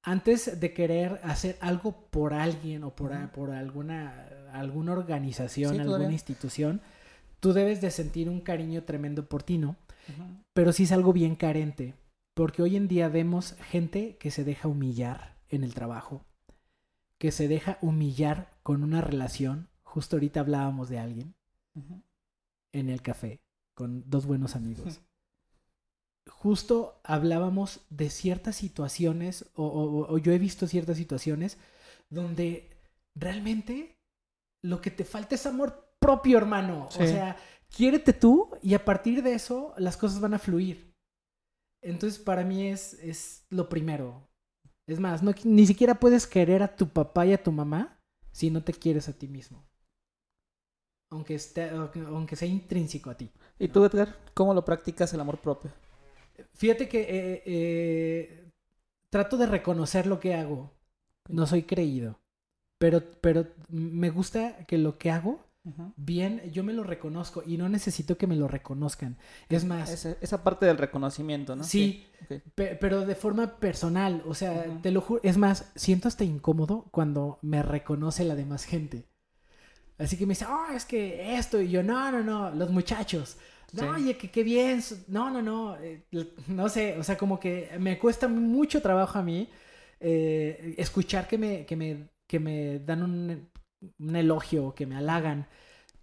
Antes de querer hacer algo por alguien o por, por alguna, alguna organización, Sí, alguna todavía. institución, tú debes de sentir un cariño tremendo por ti, ¿no? Pero sí es algo bien carente, porque hoy en día vemos gente que se deja humillar en el trabajo, que se deja humillar con una relación. Justo ahorita hablábamos de alguien en el café con dos buenos amigos. <laughs> Justo hablábamos de ciertas situaciones, o, o- o yo he visto ciertas situaciones donde realmente lo que te falta es amor propio, hermano. O Sí. sea, quiérete tú y a partir de eso las cosas van a fluir. Entonces, para mí es, es lo primero. Es más, no, ni siquiera puedes querer a tu papá y a tu mamá si no te quieres a ti mismo. Aunque, esté, aunque, aunque sea intrínseco a ti. ¿Y tú, Edgar, cómo lo practicas el amor propio? Fíjate que eh, eh, trato de reconocer lo que hago. No soy creído. Pero, pero me gusta que lo que hago, bien, yo me lo reconozco y no necesito que me lo reconozcan. Es más, esa parte del reconocimiento, ¿no? sí, pe- pero de forma personal. O sea, te lo juro. Es más, siento hasta incómodo cuando me reconoce la demás gente. Así que me dice, oh, es que esto. Y yo, no, no, no, los muchachos. No, Sí. oye, que qué bien. No, no, no. eh, no sé, o sea, como que me cuesta mucho trabajo a mí eh, escuchar que me, que, me, que me dan un, un elogio, que me halagan.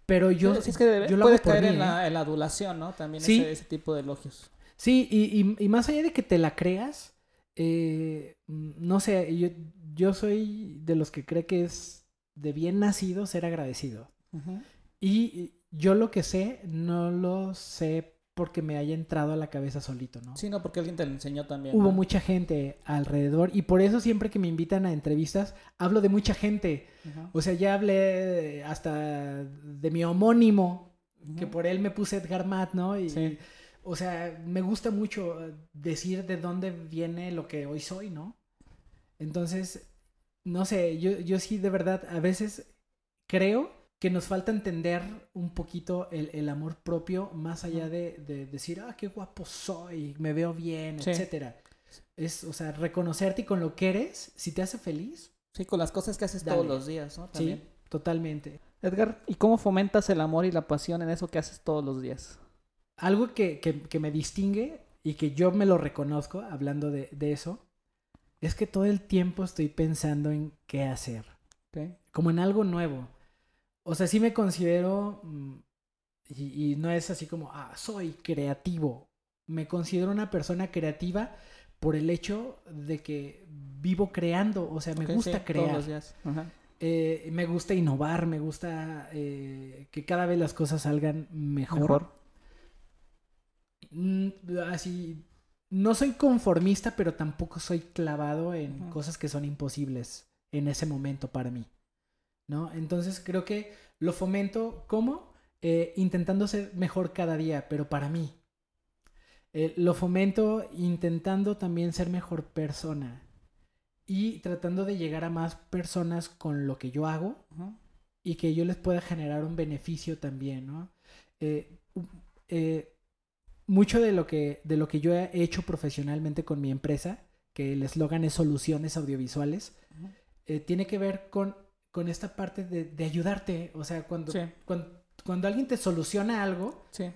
Pero yo, es que debe- yo lo puede hago por caer mí, en, ¿eh? la, en la adulación, ¿no? También Sí. ese, ese tipo de elogios. Sí, y, y- y más allá de que te la creas, eh, mm, no sé, yo, yo soy de los que cree que es de bien nacido ser agradecido. Y yo lo que sé, no lo sé porque me haya entrado a la cabeza solito, ¿no? Sí, no, porque alguien te lo enseñó también. Hubo ¿no? mucha gente alrededor y por eso siempre que me invitan a entrevistas, hablo de mucha gente. O sea, ya hablé hasta de mi homónimo, que por él me puse Edgar Matt, ¿no? Y, Sí. o sea, me gusta mucho decir de dónde viene lo que hoy soy, ¿no? Entonces, no sé, yo, yo sí de verdad a veces creo que nos falta entender un poquito el, el amor propio más allá de, de decir, ah, qué guapo soy, me veo bien, Sí. etcétera. Es, o sea, reconocerte y con lo que eres, si te hace feliz, Sí, con las cosas que haces Dale. todos los días, ¿no? También. sí, totalmente. Edgar, ¿y cómo fomentas el amor y la pasión en eso que haces todos los días? Algo que, que- que me distingue y que yo me lo reconozco, hablando de, de eso, es que todo el tiempo estoy pensando en qué hacer, como en algo nuevo. O sea, sí me considero, mm, y, y no es así como, ah, soy creativo. Me considero una persona creativa por el hecho de que vivo creando, o sea, me gusta sí, crear. Todos los días. Eh, me gusta innovar, me gusta eh, que cada vez las cosas salgan mejor. Mm, así, no soy conformista, pero tampoco soy clavado en cosas que son imposibles en ese momento para mí. ¿No? Entonces creo que lo fomento como Eh, intentando ser mejor cada día, pero para mí. Eh, lo fomento intentando también ser mejor persona y tratando de llegar a más personas con lo que yo hago y que yo les pueda generar un beneficio también, ¿no? Eh, eh, mucho de lo, que, de lo que yo he hecho profesionalmente con mi empresa, que el eslogan es soluciones audiovisuales, eh, tiene que ver con, con esta parte de, de ayudarte. O sea, cuando, Sí. cuando, cuando alguien te soluciona algo, Sí.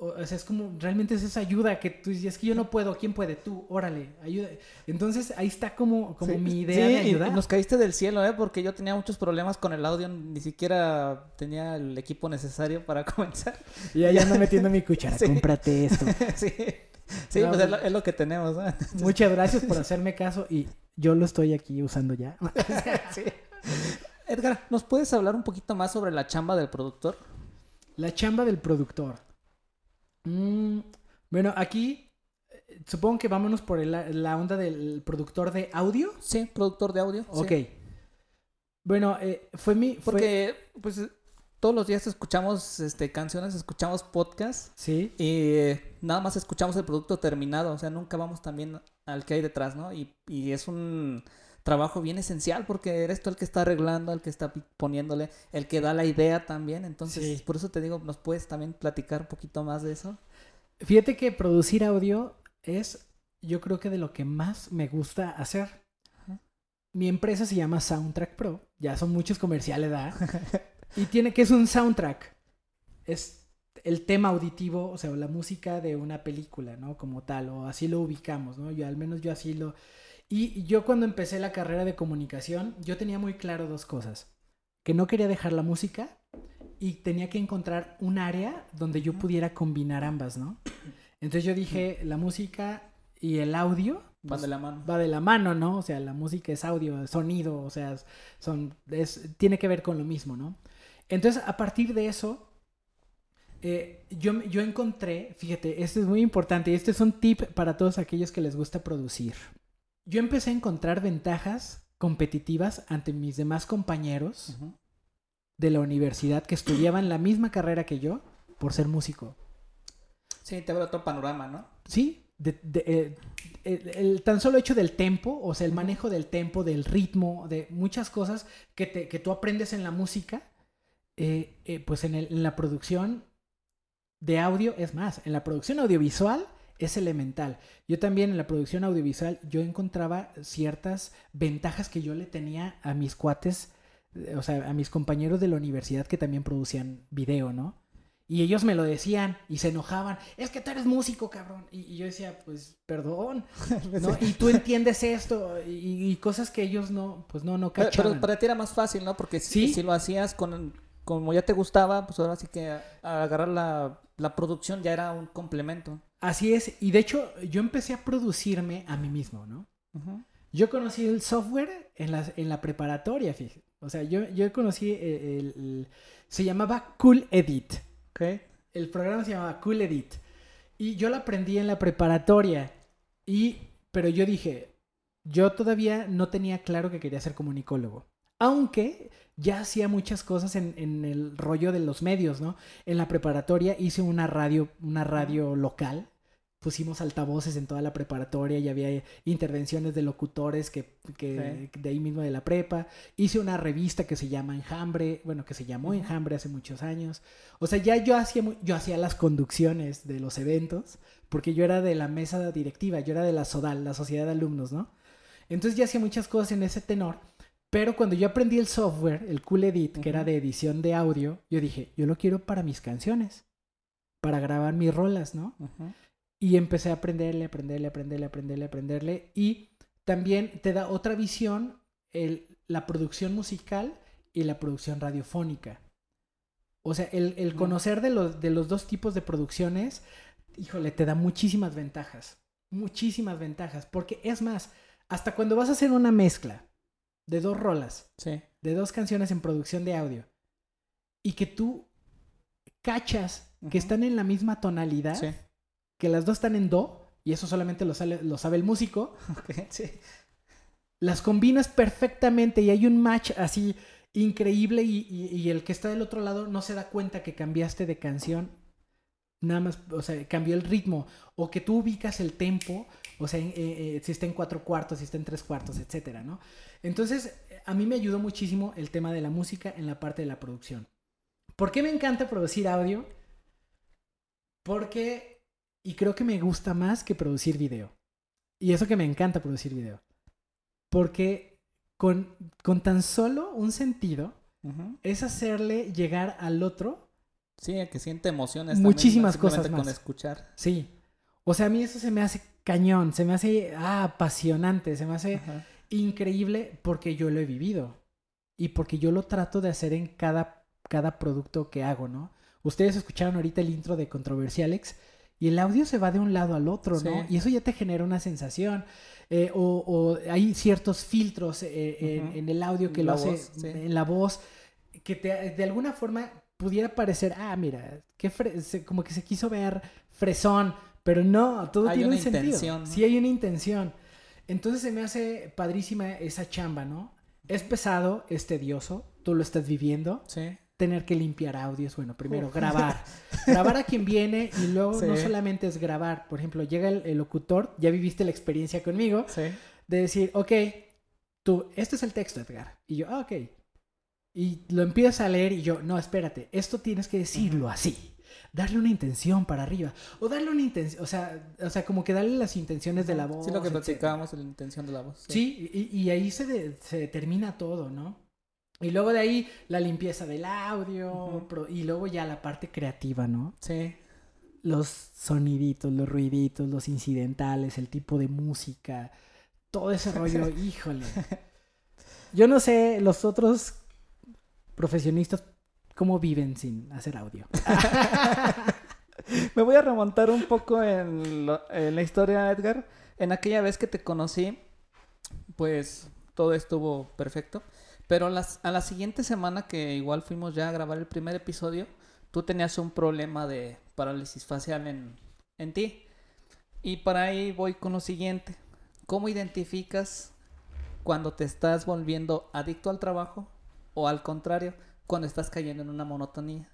O, sea, es como, realmente es esa ayuda que tú dices, es que yo no puedo, ¿quién puede? Tú, órale, ayuda. Entonces ahí está como, como Sí. mi idea Sí, de ayudar. y nos caíste del cielo, ¿eh? Porque yo tenía muchos problemas con el audio, ni siquiera tenía el equipo necesario para <laughs> comenzar. Y ahí ando metiendo mi cuchara, <laughs> Sí. cómprate esto. <laughs> sí, sí No, pues es lo, pues- es lo que tenemos, ¿no? Muchas gracias por hacerme caso y yo lo estoy aquí usando ya. Sí. Edgar, ¿nos puedes hablar un poquito más sobre la chamba del productor? La chamba del productor. Mm, bueno, aquí eh, supongo que vámonos por el- la onda del productor de audio. Sí, productor de audio. sí. Ok. Bueno, eh, fue mi... fue- Porque, pues, todos los días escuchamos este, canciones, escuchamos podcasts Sí. y eh, nada más escuchamos el producto terminado, o sea, nunca vamos también al que hay detrás, ¿no? Y, y es un trabajo bien esencial porque eres tú el que está arreglando, el que está poniéndole, el que da la idea también, entonces, Sí. por eso te digo, ¿nos puedes también platicar un poquito más de eso? Fíjate que producir audio es, yo creo que de lo que más me gusta hacer. Ajá. Mi empresa se llama Soundtrack Pro. Ya son muchos comerciales, <laughs> ¿verdad? y tiene que es un soundtrack. Es el tema auditivo, o sea, la música de una película, ¿no? Como tal, o así lo ubicamos, ¿no? Yo al menos yo así lo... Y yo cuando empecé la carrera de comunicación, yo tenía muy claro dos cosas. Que no quería dejar la música y tenía que encontrar un área donde yo pudiera combinar ambas, ¿no? Entonces yo dije, la música y el audio Van pues, de la mano. va de la mano, ¿no? O sea, la música es audio, sonido, o sea, son, es, tiene que ver con lo mismo, ¿no? Entonces, a partir de eso, eh, yo, yo encontré, fíjate, esto es muy importante y este es un tip para todos aquellos que les gusta producir. Yo empecé a encontrar ventajas competitivas ante mis demás compañeros de la universidad que estudiaban la misma carrera que yo por ser músico. Sí, te abre otro panorama, ¿no? Sí, de- de- eh, el, el tan solo hecho del tempo, o sea, el manejo del tempo, del ritmo, de muchas cosas que, te, que tú aprendes en la música, eh, eh, pues en, el- en la producción de audio es más, en la producción audiovisual es elemental. Yo también en la producción audiovisual yo encontraba ciertas ventajas que yo le tenía a mis cuates, eh, o sea, a mis compañeros de la universidad que también producían video, ¿no? Y ellos me lo decían y se enojaban. Es que tú eres músico, cabrón. Y, y yo decía, pues, perdón. <laughs> ¿no? Y tú entiendes esto. Y, y cosas que ellos no, pues no, no cachaban. pero para ti era más fácil, ¿no? Porque si, Sí. si lo hacías con como ya te gustaba, pues ahora sí que a- a agarrar la, la producción ya era un complemento. Así es. Y de hecho, yo empecé a producirme a mí mismo, ¿no? Yo conocí el software en la, en la preparatoria, fíjate. O sea, yo, yo conocí el, el- el- Se llamaba Cool Edit. Ok. El programa se llamaba Cool Edit. Y yo lo aprendí en la preparatoria. Y, pero yo dije, yo todavía no tenía claro que quería ser comunicólogo. Aunque ya hacía muchas cosas en, en el rollo de los medios, ¿no? En la preparatoria hice una radio, una radio local. Pusimos altavoces en toda la preparatoria y había intervenciones de locutores que, que de ahí mismo de la prepa. Hice una revista que se llama Enjambre, bueno, que se llamó. Enjambre hace muchos años. O sea, ya yo hacía, yo hacía las conducciones de los eventos, porque yo era de la mesa directiva, yo era de la SODAL, la Sociedad de Alumnos, ¿no? Entonces ya hacía muchas cosas en ese tenor, pero cuando yo aprendí el software, el Cool Edit, que era de edición de audio, yo dije, yo lo quiero para mis canciones, para grabar mis rolas, ¿no? Ujú. Y empecé a aprenderle, aprenderle, aprenderle, aprenderle, aprenderle. Y también te da otra visión el, la producción musical y la producción radiofónica. O sea, el, el conocer de los, de los dos tipos de producciones, híjole, te da muchísimas ventajas. Muchísimas ventajas. Porque es más, hasta cuando vas a hacer una mezcla de dos rolas, Sí. de dos canciones en producción de audio y que tú cachas que están en la misma tonalidad, Sí. que las dos están en do, y eso solamente lo, sale- lo sabe el músico, <laughs> sí. las combinas perfectamente y hay un match así increíble y, y- y el que está del otro lado no se da cuenta que cambiaste de canción. Nada más, o sea, cambió el ritmo. O que tú ubicas el tempo, o sea, eh, eh, si está en cuatro cuartos, si está en tres cuartos, etcétera, ¿no? Entonces, a mí me ayudó muchísimo el tema de la música en la parte de la producción. ¿Por qué me encanta producir audio? Porque, y creo que me gusta más que producir video. Y eso que me encanta producir video. Porque con, con tan solo un sentido es hacerle llegar al otro. Sí, que siente emociones. Muchísimas también, cosas más. con escuchar. Sí. O sea, a mí eso se me hace cañón, se me hace ah, apasionante, se me hace Ajá. increíble porque yo lo he vivido. Y porque yo lo trato de hacer en cada, cada producto que hago, ¿no? Ustedes escucharon ahorita el intro de Controversialex y el audio se va de un lado al otro, ¿no? Sí. Y eso ya te genera una sensación. Eh, o, o hay ciertos filtros eh, en, el audio que La lo hace voz, sí. en la voz que te, de alguna forma pudiera parecer, ah, mira, se- como que se quiso ver fresón, pero no, todo Hay tiene un sentido. intención, ¿no? Sí hay una intención. Entonces se me hace padrísima esa chamba, ¿no? Es pesado, es tedioso, tú lo estás viviendo, Sí. tener que limpiar audios, bueno, primero Uf. grabar, grabar a quien viene y luego Sí. no solamente es grabar, por ejemplo, llega el, el locutor, ya viviste la experiencia conmigo, Sí. de decir, ok, tú, este es el texto, Edgar. Y yo, ah, ok. Y lo empiezas a leer y yo, no, espérate, esto tienes que decirlo así. Darle una intención para arriba. O darle una intención, o sea, o sea, como que darle las intenciones de la voz. Sí, lo que platicábamos, la intención de la voz. Sí, y, y ahí se, de- se determina todo, ¿no? Y luego de ahí la limpieza del audio pro- y luego ya la parte creativa, ¿no? Sí. Los soniditos, los ruiditos, los incidentales, el tipo de música, todo ese rollo, <laughs> híjole. Yo no sé los otros profesionistas cómo viven sin hacer audio. <laughs> Me voy a remontar un poco en, la historia, Edgar. En aquella vez que te conocí, pues todo estuvo perfecto. Pero a la siguiente semana que igual fuimos ya a grabar el primer episodio, tú tenías un problema de parálisis facial en, en ti. Y para ahí voy con lo siguiente. ¿Cómo identificas cuando te estás volviendo adicto al trabajo o al contrario, cuando estás cayendo en una monotonía?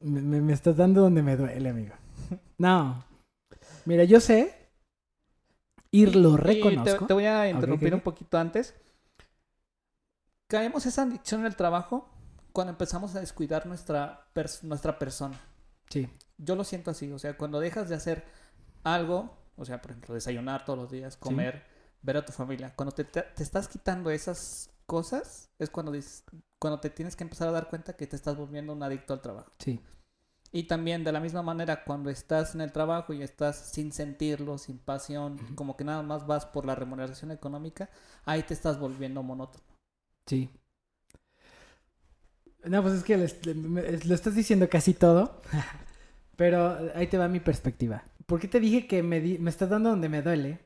Me, me- me estás dando donde me duele, amigo. <laughs> No. Mira, yo sé y lo Y reconozco. te, te voy a interrumpir un poquito antes. Caemos esa adicción en el trabajo cuando empezamos a descuidar nuestra, pers- nuestra persona. Sí. Yo lo siento así, o sea, cuando dejas de hacer algo, o sea, por ejemplo, desayunar todos los días, comer, ver a tu familia, cuando te, te- te estás quitando esas cosas, es cuando, dices- cuando te tienes que empezar a dar cuenta que te estás volviendo un adicto al trabajo. Sí. Y también de la misma manera cuando estás en el trabajo y estás sin sentirlo, sin pasión, como que nada más vas por la remuneración económica, ahí te estás volviendo monótono. Sí. No, pues es que lo estás diciendo casi todo. <laughs> Pero ahí te va mi perspectiva. ¿Por qué te dije que me, di- me estás dando donde me duele?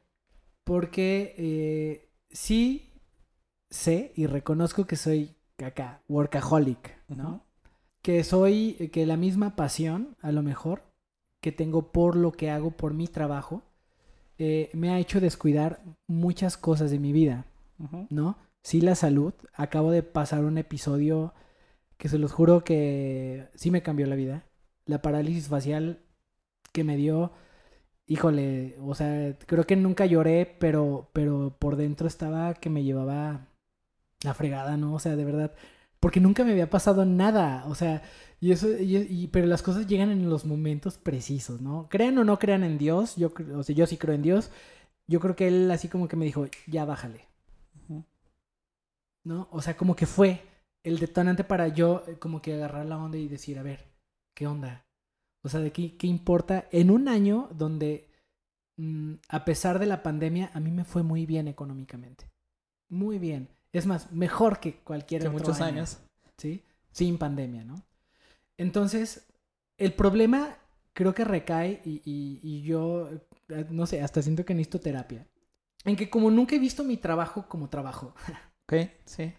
Porque eh, sí sé y reconozco que soy acá, workaholic, ¿no? Que soy, que la misma pasión, a lo mejor, que tengo por lo que hago, por mi trabajo, eh, me ha hecho descuidar muchas cosas de mi vida. ¿no? Sí, la salud. Acabo de pasar un episodio que se los juro que sí me cambió la vida. La parálisis facial que me dio, híjole, o sea, creo que nunca lloré, pero, pero por dentro estaba que me llevaba la fregada, ¿no? O sea, de verdad, porque nunca me había pasado nada, o sea, y eso, y- y- pero las cosas llegan en los momentos precisos, ¿no? Crean o no crean en Dios, yo, o sea, yo sí creo en Dios. Yo creo que él así como que me dijo, ya bájale. ¿no? O sea, como que fue el detonante para yo eh, como que agarrar la onda y decir, a ver, ¿qué onda? O sea, ¿de qué, qué importa? En un año donde, mm, a pesar de la pandemia, a mí me fue muy bien económicamente. Muy bien. Es más, mejor que cualquier Que otro muchos año, años. ¿Sí? Sin pandemia, ¿no? Entonces, el problema creo que recae y, y- y yo, eh, no sé, hasta siento que necesito terapia. En que como nunca he visto mi trabajo como trabajo, <laughs> Ok, sí.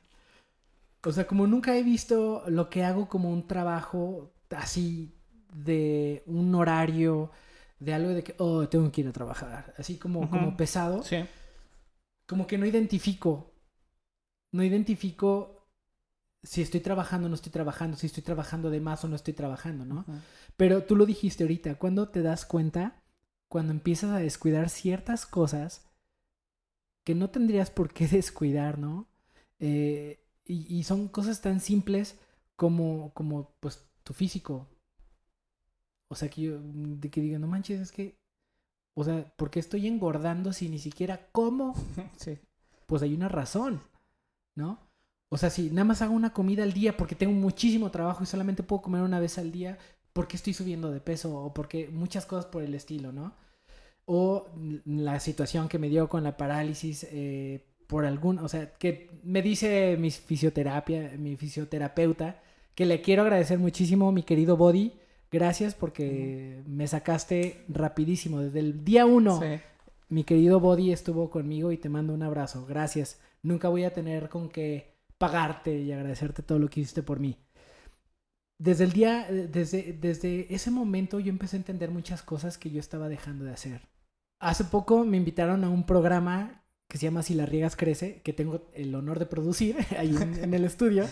O sea, como nunca he visto lo que hago como un trabajo así de un horario, de algo de que, oh, tengo que ir a trabajar, así como, como pesado, Sí. como que no identifico, no identifico si estoy trabajando o no estoy trabajando, si estoy trabajando de más o no estoy trabajando, ¿no? Pero tú lo dijiste ahorita, cuando te das cuenta, cuando empiezas a descuidar ciertas cosas que no tendrías por qué <laughs> descuidar, ¿no? Eh, y, y son cosas tan simples como, como, pues, tu físico. O sea, que yo, de que diga, no manches, es que, o sea, ¿por qué estoy engordando si ni siquiera como? <laughs> Sí. pues hay una razón, ¿no? O sea, si nada más hago una comida al día porque tengo muchísimo trabajo y solamente puedo comer una vez al día, ¿por qué estoy subiendo de peso? O porque muchas cosas por el estilo, ¿no? O la situación que me dio con la parálisis eh, por algún, o sea, que me dice mi fisioterapia, mi fisioterapeuta, que le quiero agradecer muchísimo, mi querido Body. Gracias porque me sacaste rapidísimo. Desde el día uno Sí. mi querido Body estuvo conmigo y te mando un abrazo. Gracias. Nunca voy a tener con qué pagarte y agradecerte todo lo que hiciste por mí. Desde el día, eh, desde, desde ese momento yo empecé a entender muchas cosas que yo estaba dejando de hacer. Hace poco me invitaron a un programa que se llama Si la riegas crece, que tengo el honor de producir <laughs> ahí en, en el estudio.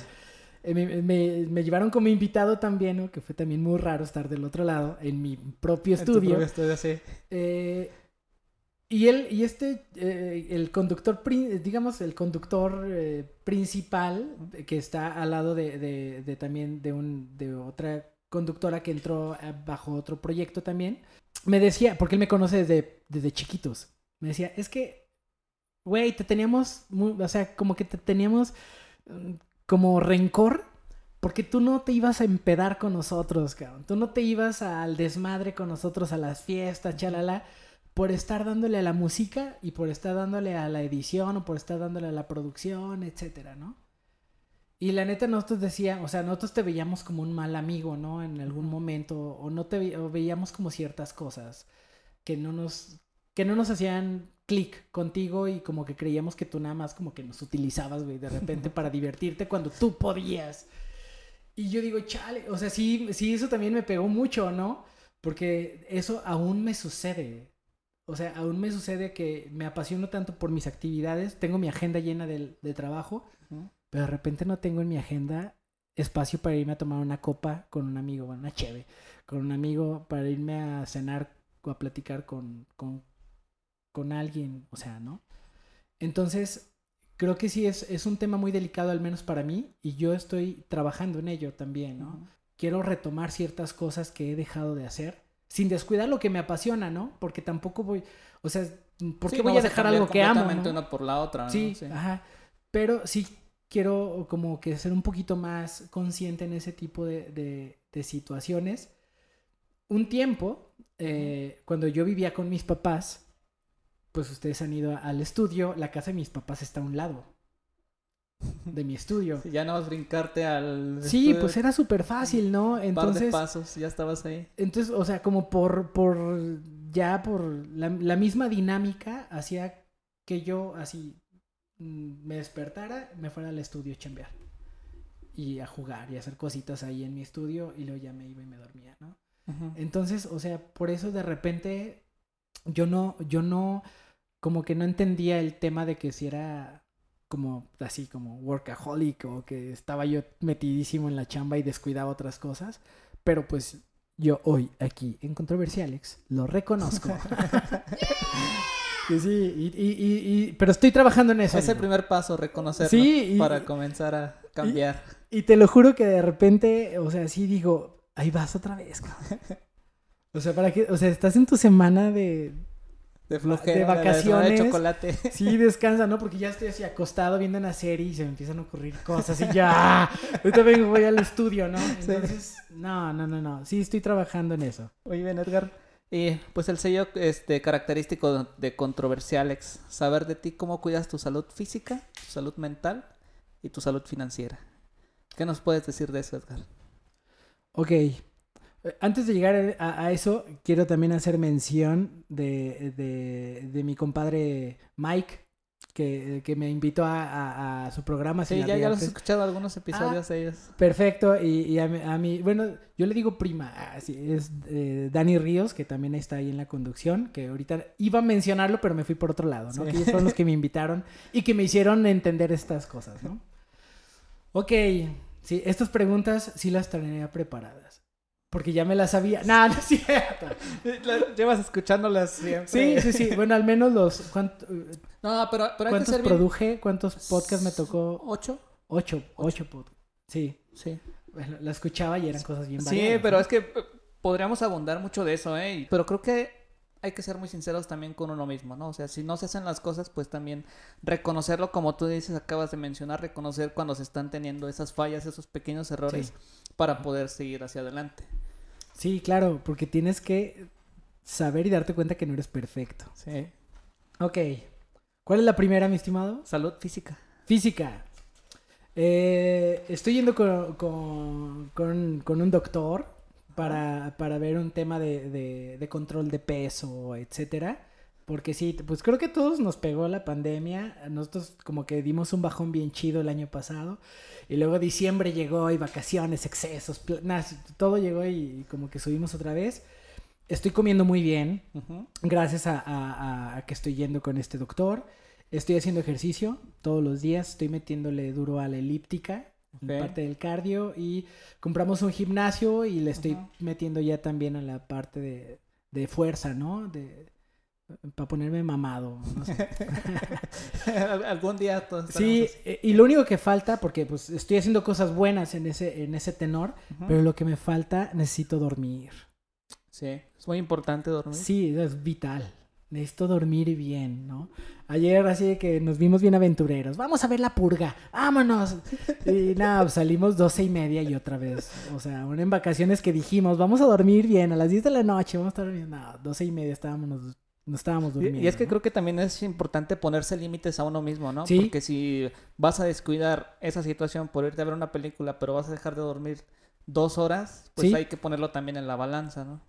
Eh, me, me- me llevaron como invitado también, ¿no? que fue también muy raro estar del otro lado, en mi propio En tu estudio. propio estudio, sí. Eh, y él, y este, eh, el conductor, digamos, el conductor eh, principal, eh, que está al lado de, de- también de, un, de otra conductora que entró bajo otro proyecto también, me decía, porque él me conoce desde, desde chiquitos, me decía, es que, güey, te teníamos, o sea, como que te teníamos mm, como rencor. Porque tú no te ibas a empedar con nosotros, cabrón. Tú no te ibas al desmadre con nosotros, a las fiestas, chalala por estar dándole a la música y por estar dándole a la edición o por estar dándole a la producción, etcétera, ¿no? Y la neta nosotros decía, o sea, nosotros te veíamos como un mal amigo, ¿no? En algún momento o no te ve- o veíamos como ciertas cosas que no nos que no nos hacían clic contigo y como que creíamos que tú nada más como que nos utilizabas, güey, de repente <laughs> para divertirte cuando tú podías. Y yo digo, chale, o sea, sí, sí, eso también me pegó mucho, ¿no? Porque eso aún me sucede. O sea, aún me sucede que me apasiono tanto por mis actividades, tengo mi agenda llena de, de trabajo, pero de repente no tengo en mi agenda espacio para irme a tomar una copa con un amigo, bueno, una cheve, con un amigo para irme a cenar o a platicar con, con, con alguien, o sea, ¿no? Entonces, creo que sí es, es un tema muy delicado, al menos para mí, y yo estoy trabajando en ello también, ¿no? Quiero retomar ciertas cosas que he dejado de hacer, sin descuidar lo que me apasiona, ¿no? Porque tampoco voy, o sea, ¿por qué Sí, no voy a dejar algo que amo? ¿no? una por la otra, ¿no? Sí, ajá. Pero sí quiero como que ser un poquito más consciente en ese tipo de, de- de situaciones. Un tiempo, eh, cuando yo vivía con mis papás, pues ustedes han ido al estudio, la casa de mis papás está a un lado de mi estudio. Sí, ya no vas a brincarte al... Sí, pues era súper fácil, ¿no? Un par de Entonces, pasos, ya estabas ahí. entonces, o sea, como por, por, ya por la, la misma dinámica hacía que yo así mm, me despertara, me fuera al estudio a chambear. Y a jugar y a hacer cositas ahí en mi estudio y luego ya me iba y me dormía, ¿no? Entonces, o sea, por eso de repente yo no, yo no, como que no entendía el tema de que si era como así como workaholic o que estaba yo metidísimo en la chamba y descuidaba otras cosas, pero pues yo hoy aquí en Controversialex lo reconozco. <laughs> Que sí, y, y- y- pero estoy trabajando en eso. Es el primer paso, reconocerlo. Sí, para comenzar a cambiar. Y te lo juro que de repente, o sea, sí digo, ahí vas otra vez. <laughs> O sea, para qué, o sea, estás en tu semana de de flojera, de vacaciones. de chocolate. <laughs> sí, descansa, ¿no? Porque ya estoy así acostado viendo una serie y se me empiezan a ocurrir cosas y ya, <laughs> ahorita vengo, voy al estudio, ¿no? Entonces, no, no, no, no, sí estoy trabajando en eso. Muy bien, Edgar. Y pues el sello este, característico de Controversialex, saber de ti cómo cuidas tu salud física, tu salud mental y tu salud financiera. ¿Qué nos puedes decir de eso, Edgar? Ok. Eh, Antes de llegar a, a eso, quiero también hacer mención de, de- de mi compadre Mike, que, que me invitó a, a- a su programa. Sí, ya, ya los he escuchado algunos episodios de ellos. Perfecto, y, y a, mí, bueno, yo le digo prima, ah, es eh, Dani Ríos, que también está ahí en la conducción, que ahorita iba a mencionarlo, pero me fui por otro lado, ¿no? Sí. Que ellos fueron los que me invitaron y que me hicieron entender estas cosas, ¿no? Ok, sí, estas preguntas sí las traía preparadas, porque ya me las sabía. No, no es cierto. La- Llevas escuchándolas siempre. Sí, sí, sí, bueno, al menos los... ¿cuánto- No, pero, pero hay que ¿Cuántos bien- produje? ¿Cuántos podcasts me tocó? ¿Ocho? Ocho, ocho podcasts. Sí, Sí. bueno, la escuchaba y eran cosas bien Sí, variadas, pero ¿no? es que eh, podríamos abundar mucho de eso, ¿eh? Pero creo que hay que ser muy sinceros también con uno mismo, ¿no? O sea, si no se hacen las cosas, pues también reconocerlo, como tú dices, acabas de mencionar, reconocer cuando se están teniendo esas fallas, esos pequeños errores, para poder seguir hacia adelante. Sí, claro, porque tienes que saber y darte cuenta que no eres perfecto. Sí. Ok. ¿Cuál es la primera, mi estimado? Salud física. Física. Eh, estoy yendo con, con- con- con un doctor para, para ver un tema de, de- de control de peso, etcétera. Porque sí, pues creo que todos nos pegó la pandemia. Nosotros como que dimos un bajón bien chido el año pasado. Y luego diciembre llegó y vacaciones, excesos, nada, todo llegó y, como que subimos otra vez. Estoy comiendo muy bien gracias a, a- a- a que estoy yendo con este doctor. Estoy haciendo ejercicio todos los días, estoy metiéndole duro a la elíptica, en Ok. parte del cardio, y compramos un gimnasio y le estoy metiendo ya también a la parte de, de fuerza, ¿no? De, para ponerme mamado. no sé. Al- <laughs> Algún día todos sí, eh, y lo único que falta, porque pues estoy haciendo cosas buenas en ese, en ese tenor, así. Ujú. pero lo que me falta, necesito dormir. Sí, es muy importante dormir. Sí, es vital. Necesito dormir bien, ¿no? Ayer así de que nos vimos bien aventureros. Vamos a ver la purga. Vámonos. Y nada, pues, salimos doce y media y otra vez. O sea, una en vacaciones que dijimos, vamos a dormir bien a las 10 de la noche. Vamos a estar durmiendo. No, doce y media estábamos, nos estábamos durmiendo. Y es que ¿no? creo que también es importante ponerse límites a uno mismo, ¿no? Sí. Porque si vas a descuidar esa situación por irte a ver una película, pero vas a dejar de dormir dos horas, pues Sí. hay que ponerlo también en la balanza, ¿no?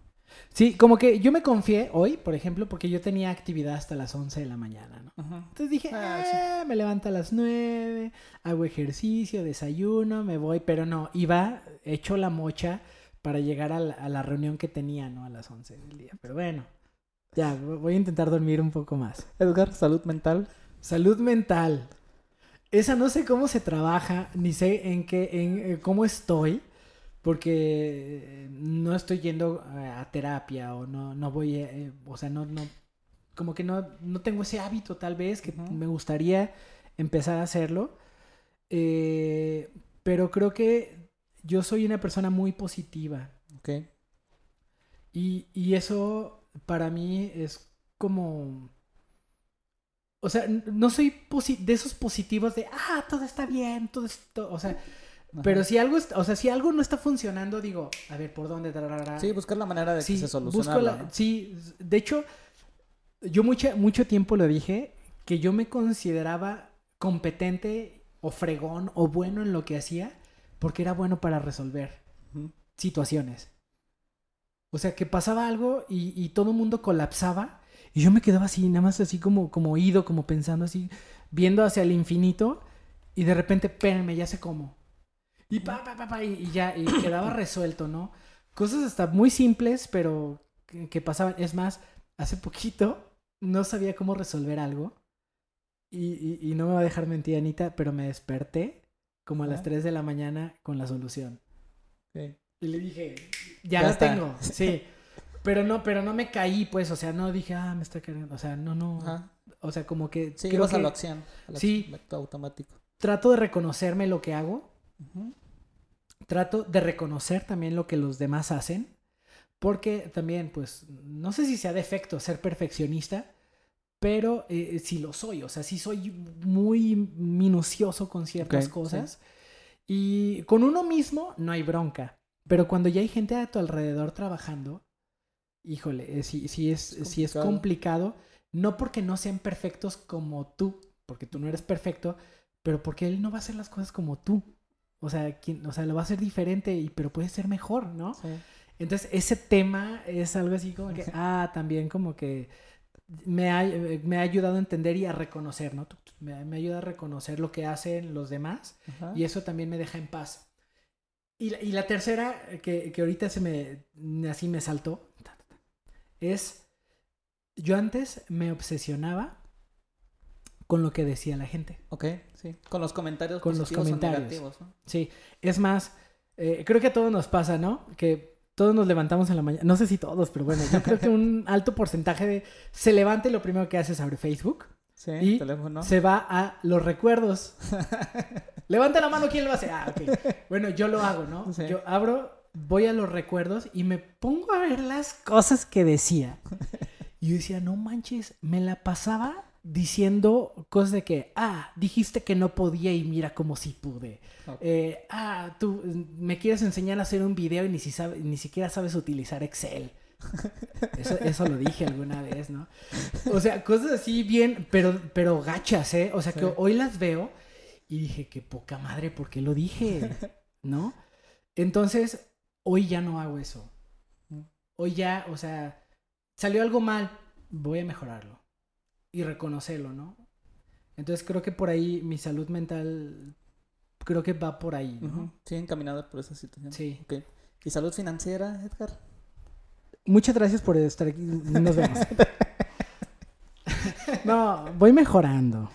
Sí, como que yo me confié hoy, por ejemplo, porque yo tenía actividad hasta las 11 de la mañana, ¿no? Entonces dije, Ah, "Ah, me levanto a las 9, hago ejercicio, desayuno, me voy, pero no, iba hecho la mocha para llegar a la, a la reunión que tenía, ¿no? A las 11 del día. Pero bueno, ya, voy a intentar dormir un poco más. Edgar, salud mental. Salud mental. Esa no sé cómo se trabaja, ni sé en qué, en eh, cómo estoy, porque eh, no estoy yendo eh, a terapia o no, no voy, eh, o sea, no, no, como que no, no tengo ese hábito tal vez que me gustaría empezar a hacerlo, Eh, pero creo que yo soy una persona muy positiva Ok. y, y eso para mí es como... O sea, no soy de esos positivos de, ah, todo está bien, todo esto, o sea, pero si algo, o sea, si algo no está funcionando, digo, a ver, ¿por dónde? Tararara. Sí, buscar la manera de Sí, que se solucione. sí, de hecho, yo mucha, mucho tiempo lo dije, que yo me consideraba competente o fregón o bueno en lo que hacía, porque era bueno para resolver situaciones. O sea, que pasaba algo y, y todo el mundo colapsaba y yo me quedaba así, nada más así como, como oído, como pensando así, viendo hacia el infinito y de repente, espérenme, ya sé cómo. Y pa, pa, pa, pa, y, y ya, y <coughs> quedaba resuelto, ¿no? Cosas hasta muy simples, pero que, que pasaban. Es más, hace poquito no sabía cómo resolver algo y, y- y no me va a dejar mentir, Anita, pero me desperté como a las Ajá. 3 de la mañana con la solución. Ok. Y le dije, ya, Ya la tengo, <laughs> sí. Pero no, pero no me caí, pues, o sea, no dije, ah, me está cayendo. O sea, no, no. Ajá. O sea, como que Sí, creo vas a la acción. Sí. automático. trato de reconocerme lo que hago. Trato de reconocer también lo que los demás hacen. Porque también, pues, no sé si sea defecto ser perfeccionista, pero eh, sí lo soy. O sea, sí soy muy minucioso con ciertas cosas. Y con uno mismo no hay bronca. Pero cuando ya hay gente a tu alrededor trabajando, híjole, eh, sí, sí es, Es complicado. No porque no sean perfectos como tú, porque tú no eres perfecto, pero porque él no va a hacer las cosas como tú. O sea, quien, o sea, lo va a hacer diferente, y, pero puede ser mejor, ¿no? Sí. Entonces, ese tema es algo así como que, <laughs> ah, también como que me ha, me ha ayudado a entender y a reconocer, ¿no? Me, me ayuda a reconocer lo que hacen los demás Ajá. y eso también me deja en paz. Y la, y la tercera, que, que ahorita se me, así me saltó, es, yo antes me obsesionaba con lo que decía la gente. Ok, sí. Con los comentarios Con los positivos o comentarios. negativos, ¿no? Sí, es más, eh, creo que a todos nos pasa, ¿no? Que todos nos levantamos en la mañana, no sé si todos, pero bueno, yo creo que un <laughs> alto porcentaje de se levanta y lo primero que hace es abrir Facebook, Sí, Y teléfono. se va a los recuerdos. <laughs> Levanta la mano, ¿quién lo hace? Ah, ok. Bueno, yo lo hago, ¿no? Sí. Yo abro, voy a los recuerdos y me pongo a ver las cosas que decía. <laughs> Y yo decía, no manches, me la pasaba diciendo cosas de que, ah, dijiste que no podía y mira cómo sí pude. Eh, ah, tú mm, me quieres enseñar a hacer un video y ni, si sabe- ni siquiera sabes utilizar Excel. Eso, eso lo dije alguna vez, ¿no? O sea, cosas así bien, pero, pero gachas, ¿eh? O sea, Sí. que hoy las veo y dije, qué poca madre, ¿por qué lo dije? ¿No? Entonces, hoy ya no hago eso. Hoy ya, o sea, salió algo mal, voy a mejorarlo y reconocerlo, ¿no? Entonces creo que por ahí mi salud mental, creo que va por ahí, ¿no? Sí, encaminado por esa situación. Sí. ¿Y salud financiera, Edgar? Muchas gracias por estar aquí. Nos vemos. no, voy mejorando.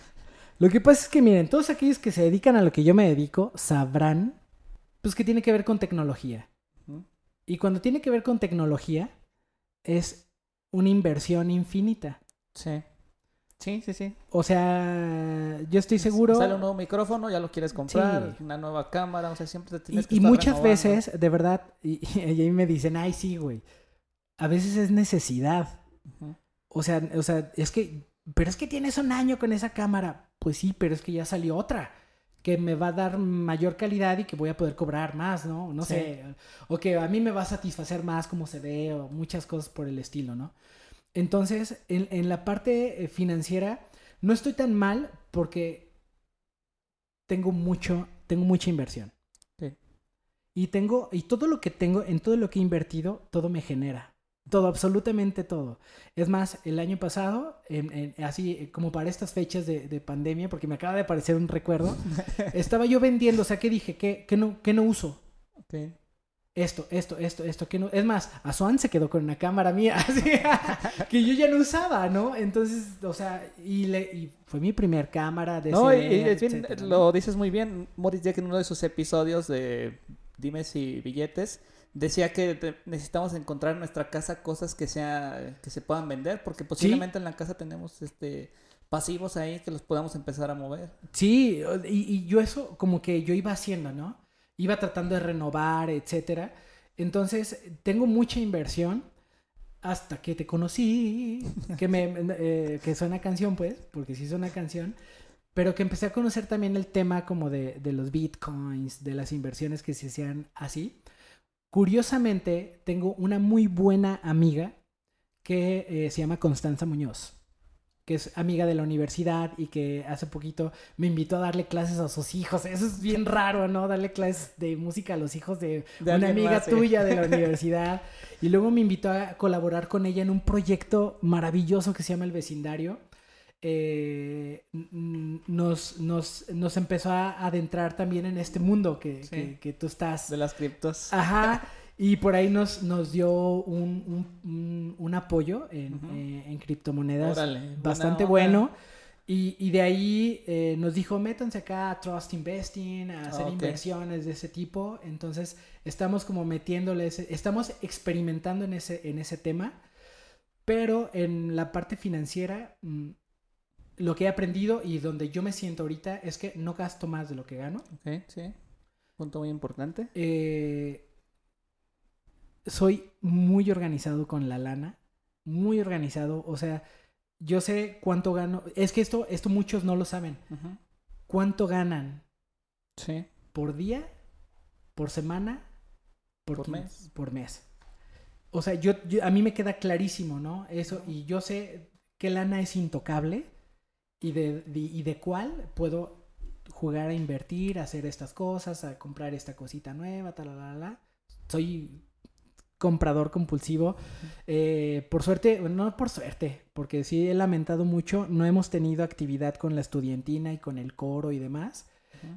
Lo que pasa es que, miren, todos aquellos que se dedican a lo que yo me dedico sabrán, pues, que tiene que ver con tecnología. Y cuando tiene que ver con tecnología, es una inversión infinita. Sí. Sí, sí, sí. O sea, yo estoy seguro. Sale un nuevo micrófono, ya lo quieres comprar, Sí. una nueva cámara, o sea, siempre te Y, tienes que y estar muchas renovando. veces, de verdad, y, <laughs> y ahí me dicen, ay, sí, güey. A veces es necesidad. O sea, o sea, es que, pero es que tienes un año con esa cámara. Pues sí, pero es que ya salió otra que me va a dar mayor calidad y que voy a poder cobrar más, ¿no? No Sí. sé. O que a mí me va a satisfacer más cómo se ve o muchas cosas por el estilo, ¿no? Entonces, en, en la parte eh, financiera, no estoy tan mal porque tengo mucho, tengo mucha inversión. Sí. Y tengo, y todo lo que tengo, en todo lo que he invertido, todo me genera. Todo, absolutamente todo. Es más, el año pasado, en- en- así como para estas fechas de, de pandemia, porque me acaba de aparecer un recuerdo, <laughs> estaba yo vendiendo, o sea, ¿qué dije? ¿Qué, qué no, qué no uso? Ok. Esto, esto, esto, esto, que no. Es más, Azuan se quedó con una cámara mía, <laughs> así, <laughs> que yo ya no usaba, ¿no? Entonces, o sea, y, le, y fue mi primer cámara de No, y, CD, y es bien, lo dices muy bien. Morris Jack en uno de sus episodios de Dime si billetes decía que necesitamos encontrar en nuestra casa cosas que sea que se puedan vender porque posiblemente en la casa tenemos este pasivos ahí que los podamos empezar a mover. Sí, y, y yo eso como que yo iba haciendo, ¿no? Iba tratando de renovar, etcétera. Entonces, tengo mucha inversión hasta que te conocí, <laughs> que me eh, que suena canción, pues, porque sí suena canción, pero que empecé a conocer también el tema como de, de los bitcoins, de las inversiones que se hacían así. Curiosamente, tengo una muy buena amiga que eh, se llama Constanza Muñoz que es amiga de la universidad y que hace poquito me invitó a darle clases a sus hijos. Eso es bien raro, ¿no? Darle clases de música a los hijos de, De una amiga más, sí. tuya de la <laughs> universidad. Y luego me invitó a colaborar con ella en un proyecto maravilloso que se llama El Vecindario. Eh, nos, nos, nos empezó a adentrar también en este mundo que, Sí. que- que tú estás. De las criptos. Ajá. <laughs> Y por ahí nos, nos dio un, un- apoyo en, eh, en criptomonedas Órale, bastante bueno. Y, y de ahí eh, nos dijo, métanse acá a Trust Investing, a hacer inversiones de ese tipo. Entonces, estamos como metiéndole, ese- estamos experimentando en ese, en ese tema. Pero en la parte financiera, mm, lo que he aprendido y donde yo me siento ahorita es que no gasto más de lo que gano. Ok, sí. Punto muy importante. Eh, soy muy organizado con la lana, muy organizado, o sea, yo sé cuánto gano, es que esto, esto muchos no lo saben, cuánto ganan Sí. por día, por semana, por, mes. por mes. O sea, yo, yo- a mí me queda clarísimo, ¿no? Eso, y yo sé qué lana es intocable y de, y de cuál puedo jugar a invertir, a hacer estas cosas, a comprar esta cosita nueva, tal, la, la. Soy comprador compulsivo. Eh, por suerte, no por suerte, porque sí he lamentado mucho, no hemos tenido actividad con la estudiantina y con el coro y demás.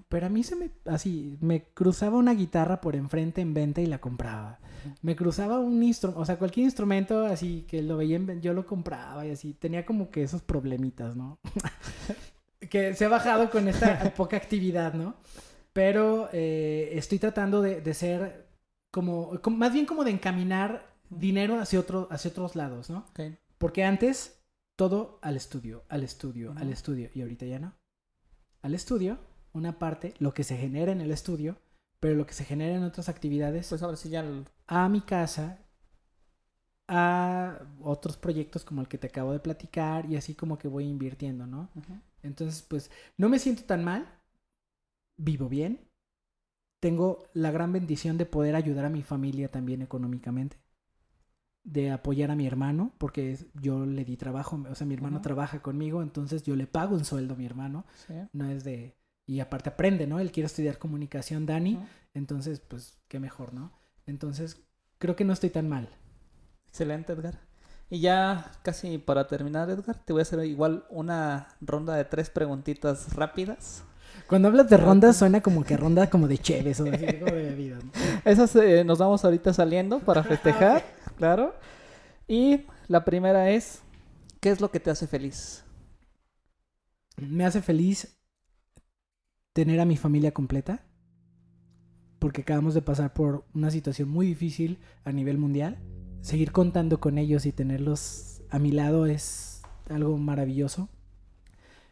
Pero a mí se me, así, me cruzaba una guitarra por enfrente en venta y la compraba. Me cruzaba un instrumento, o sea, cualquier instrumento así que lo veía en yo lo compraba y así. Tenía como que esos problemitas, ¿no? <laughs> que se ha bajado con esta <laughs> poca actividad, ¿no? Pero eh, estoy tratando de, de ser como, como- más bien como de encaminar dinero hacia, otro, hacia otros lados, ¿no? Ok. Porque antes todo al estudio, al estudio, al estudio. Y ahorita ya no. Al estudio, una parte, lo que se genera en el estudio, pero lo que se genera en otras actividades, Pues ahora sí ya... el- a mi casa, a otros proyectos como el que te acabo de platicar y así como que voy invirtiendo, ¿no? Entonces, pues no me siento tan mal, vivo bien, tengo la gran bendición de poder ayudar a mi familia también económicamente, de apoyar a mi hermano, porque yo le di trabajo, o sea, mi hermano trabaja conmigo, entonces yo le pago un sueldo a mi hermano, Sí. no es de... Y aparte aprende, ¿no? Él quiere estudiar comunicación, Dani, entonces, pues, qué mejor, ¿no? Entonces, creo que no estoy tan mal. Excelente, Edgar. Y ya casi para terminar, Edgar, te voy a hacer igual una ronda de tres preguntitas rápidas. Cuando hablas de rondas suena como que ronda como de cheves o así, <laughs> como de bebidas. ¿no? Esas eh, nos vamos ahorita saliendo para <laughs> festejar, claro. Y la primera es, ¿qué es lo que te hace feliz? Me hace feliz tener a mi familia completa, porque acabamos de pasar por una situación muy difícil a nivel mundial. Seguir contando con ellos y tenerlos a mi lado es algo maravilloso.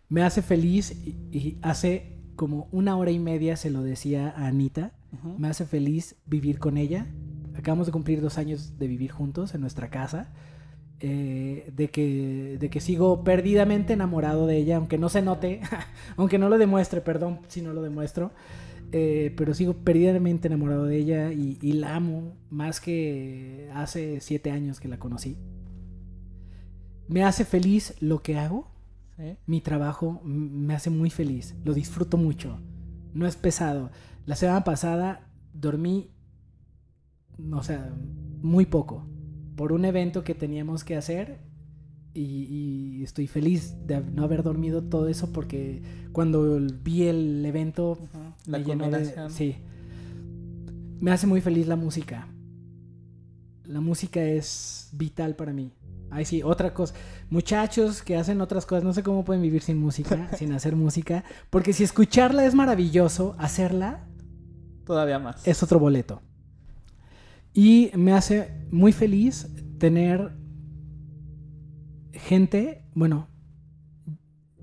Me hace feliz y, y hace como una hora y media se lo decía a Anita. Ujú. Me hace feliz vivir con ella. Acabamos de cumplir dos años de vivir juntos en nuestra casa. Eh, de, que, de que sigo perdidamente enamorado de ella, aunque no se note, <laughs> aunque no lo demuestre, perdón si no lo demuestro. eh, pero sigo perdidamente enamorado de ella y, y la amo más que hace siete años que la conocí. Me hace feliz lo que hago, mi trabajo me hace muy feliz, lo disfruto mucho, no es pesado. La semana pasada dormí, o sea, muy poco, por un evento que teníamos que hacer y, y estoy feliz de no haber dormido todo eso porque cuando vi el evento. La me llenó de- sí. Me hace muy feliz la música. La música es vital para mí. Ay, sí, otra cosa. Muchachos que hacen otras cosas, no sé cómo pueden vivir sin música, <laughs> sin hacer música. Porque si escucharla es maravilloso, hacerla Todavía más. es otro boleto. Y me hace muy feliz tener gente, bueno,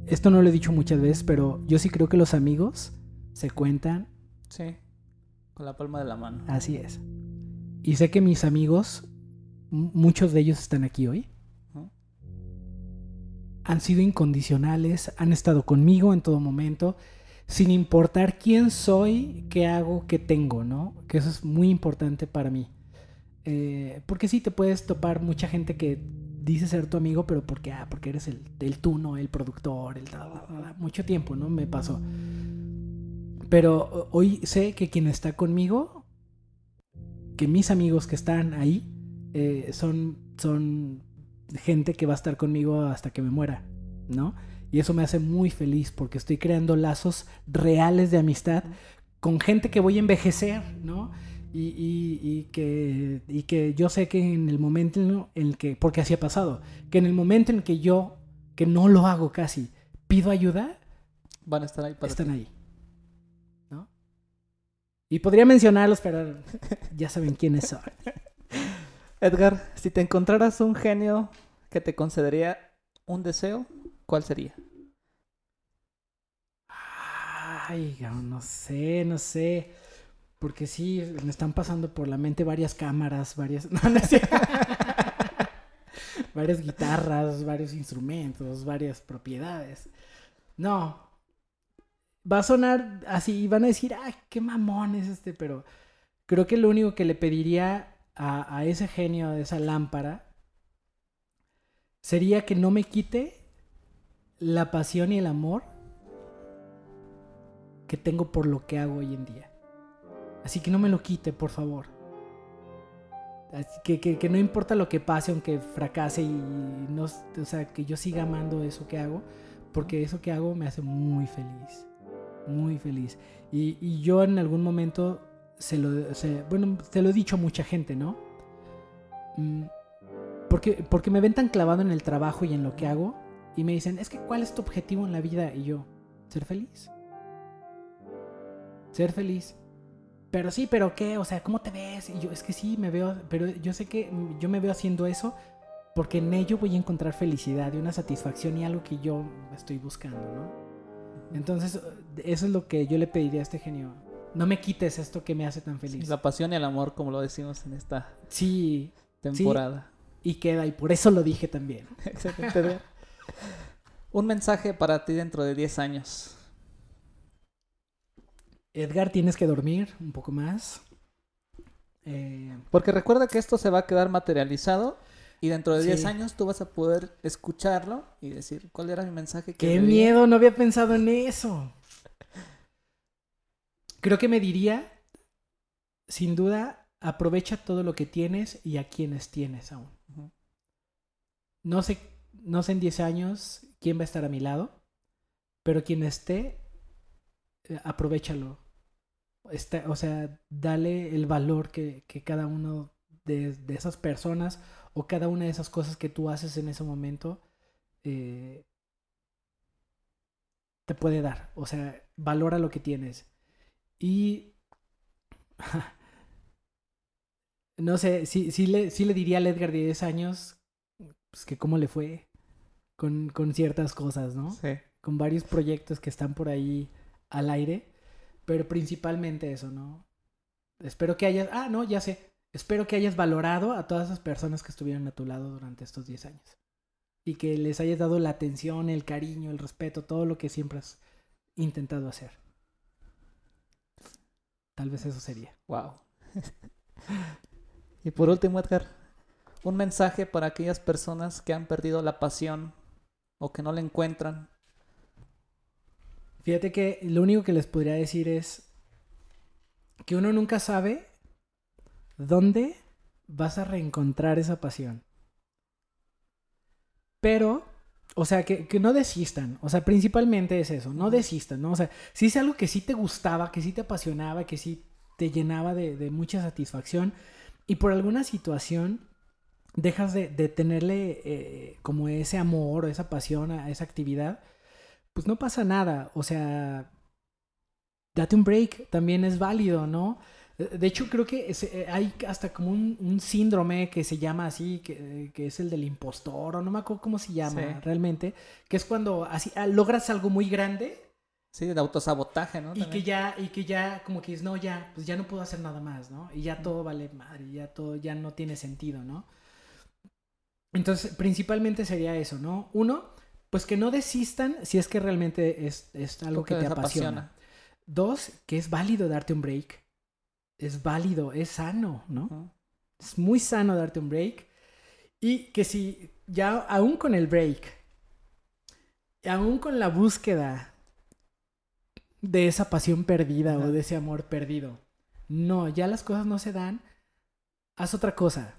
esto no lo he dicho muchas veces, pero yo sí creo que los amigos se cuentan Sí. Con la palma de la mano. Así es. Y sé que mis amigos, muchos de ellos están aquí hoy. Han sido incondicionales, han estado conmigo en todo momento, sin importar quién soy, qué hago, qué tengo, ¿no? Que eso es muy importante para mí. Eh, porque sí, te puedes topar mucha gente que dice ser tu amigo, pero porque, ah, porque eres el, el tú, ¿no? El productor, el... Mucho tiempo, ¿no? Me pasó. Pero hoy sé que quien está conmigo, que mis amigos que están ahí, eh, son, son gente que va a estar conmigo hasta que me muera, ¿no? Y eso me hace muy feliz porque estoy creando lazos reales de amistad con gente que voy a envejecer, ¿no? Y, y- y que, y que yo sé que en el momento en el que, porque así ha pasado, que en el momento en que yo, que no lo hago casi, pido ayuda, Van a estar ahí para están ti. ahí. ¿No? Y podría mencionarlos, pero <laughs> ya saben quiénes son. Edgar, si te encontraras un genio que te concedería un deseo, ¿cuál sería? Ay, no sé, no sé. Porque sí, me están pasando por la mente varias cámaras, varias. <laughs> No, no cierto. varias guitarras, varios instrumentos, varias propiedades. No. Va a sonar así y van a decir, ay, qué mamón es este, pero creo que lo único que le pediría a, a ese genio de esa lámpara sería que no me quite la pasión y el amor que tengo por lo que hago hoy en día. Así que no me lo quite, por favor. Que, que, que no importa lo que pase, aunque fracase y no, o sea, que yo siga amando eso que hago, porque eso que hago me hace muy feliz, muy feliz. Y, y yo en algún momento se lo, se- bueno, se lo he dicho a mucha gente, ¿no? Mm, Porque, porque me ven tan clavado en el trabajo y en lo que hago y me dicen, es que ¿cuál es tu objetivo en la vida? Y yo, ser feliz. Ser feliz. Pero sí, pero ¿qué? O sea, ¿cómo te ves? Y yo, es que sí, me veo, pero yo sé que yo me veo haciendo eso porque en ello voy a encontrar felicidad y una satisfacción y algo que yo estoy buscando, ¿no? Entonces, eso es lo que yo le pediría a este genio. No me quites esto que me hace tan Sí, feliz. la pasión y el amor, como lo decimos en esta Sí, temporada. y queda, y por eso lo dije también. <laughs> Excelente. <laughs> Un mensaje para ti dentro de 10 años. Edgar, tienes que dormir un poco más. Eh, Porque recuerda que esto se va a quedar materializado y dentro de Sí. 10 años tú vas a poder escucharlo y decir cuál era mi mensaje. que ¡Qué le di?". miedo! No había pensado en eso. Creo que me diría, sin duda, aprovecha todo lo que tienes y a quienes tienes aún. No sé, no sé en 10 años quién va a estar a mi lado, pero quien esté, aprovechalo. Está- o sea, dale el valor que, que cada uno de, de esas personas o cada una de esas cosas que tú haces en ese momento eh, te puede dar. O sea, valora lo que tienes. Y <laughs> no sé, sí, sí, le, sí le diría al Edgar de 10 años pues, que cómo le fue con, con ciertas cosas, ¿no? Sí. Con varios proyectos que están por ahí al aire, pero principalmente eso, ¿no? Espero que hayas, ah, no, ya sé, espero que hayas valorado a todas esas personas que estuvieron a tu lado durante estos 10 años y que les hayas dado la atención, el cariño, el respeto, todo lo que siempre has intentado hacer. Tal vez eso sería. Wow. <laughs> y por último, Edgar, un mensaje para aquellas personas que han perdido la pasión o que no la encuentran. Fíjate que lo único que les podría decir es que uno nunca sabe dónde vas a reencontrar esa pasión. Pero, o sea, que, que no desistan. O sea, principalmente es eso, no desistan, ¿no? O sea, si es algo que sí te gustaba, que sí te apasionaba, que sí te llenaba de, de mucha satisfacción y por alguna situación dejas de, de tenerle eh, como ese amor o esa pasión a esa actividad, pues no pasa nada. O sea, date un break, también es válido, ¿no? Eh, De hecho, creo que eh, hay hasta como un, un síndrome que se llama así, que, que es el del impostor, o no me acuerdo cómo se llama Sí. realmente, que es cuando así ah, logras algo muy grande Sí, de autosabotaje, ¿no? y que ya, y que ya, como que dices, no, ya, pues ya no puedo hacer nada más, ¿no? Y ya todo vale madre, ya todo ya no tiene sentido, ¿no? Entonces, principalmente sería eso, ¿no? Uno, pues que no desistan si es que realmente es, es algo que te apasiona. Dos, que es válido darte un break. Es válido, es sano, ¿no? Es muy sano darte un break. Y que si ya aún con el break, aún con la búsqueda de esa pasión perdida o de ese amor perdido, no, ya las cosas no se dan, haz otra cosa.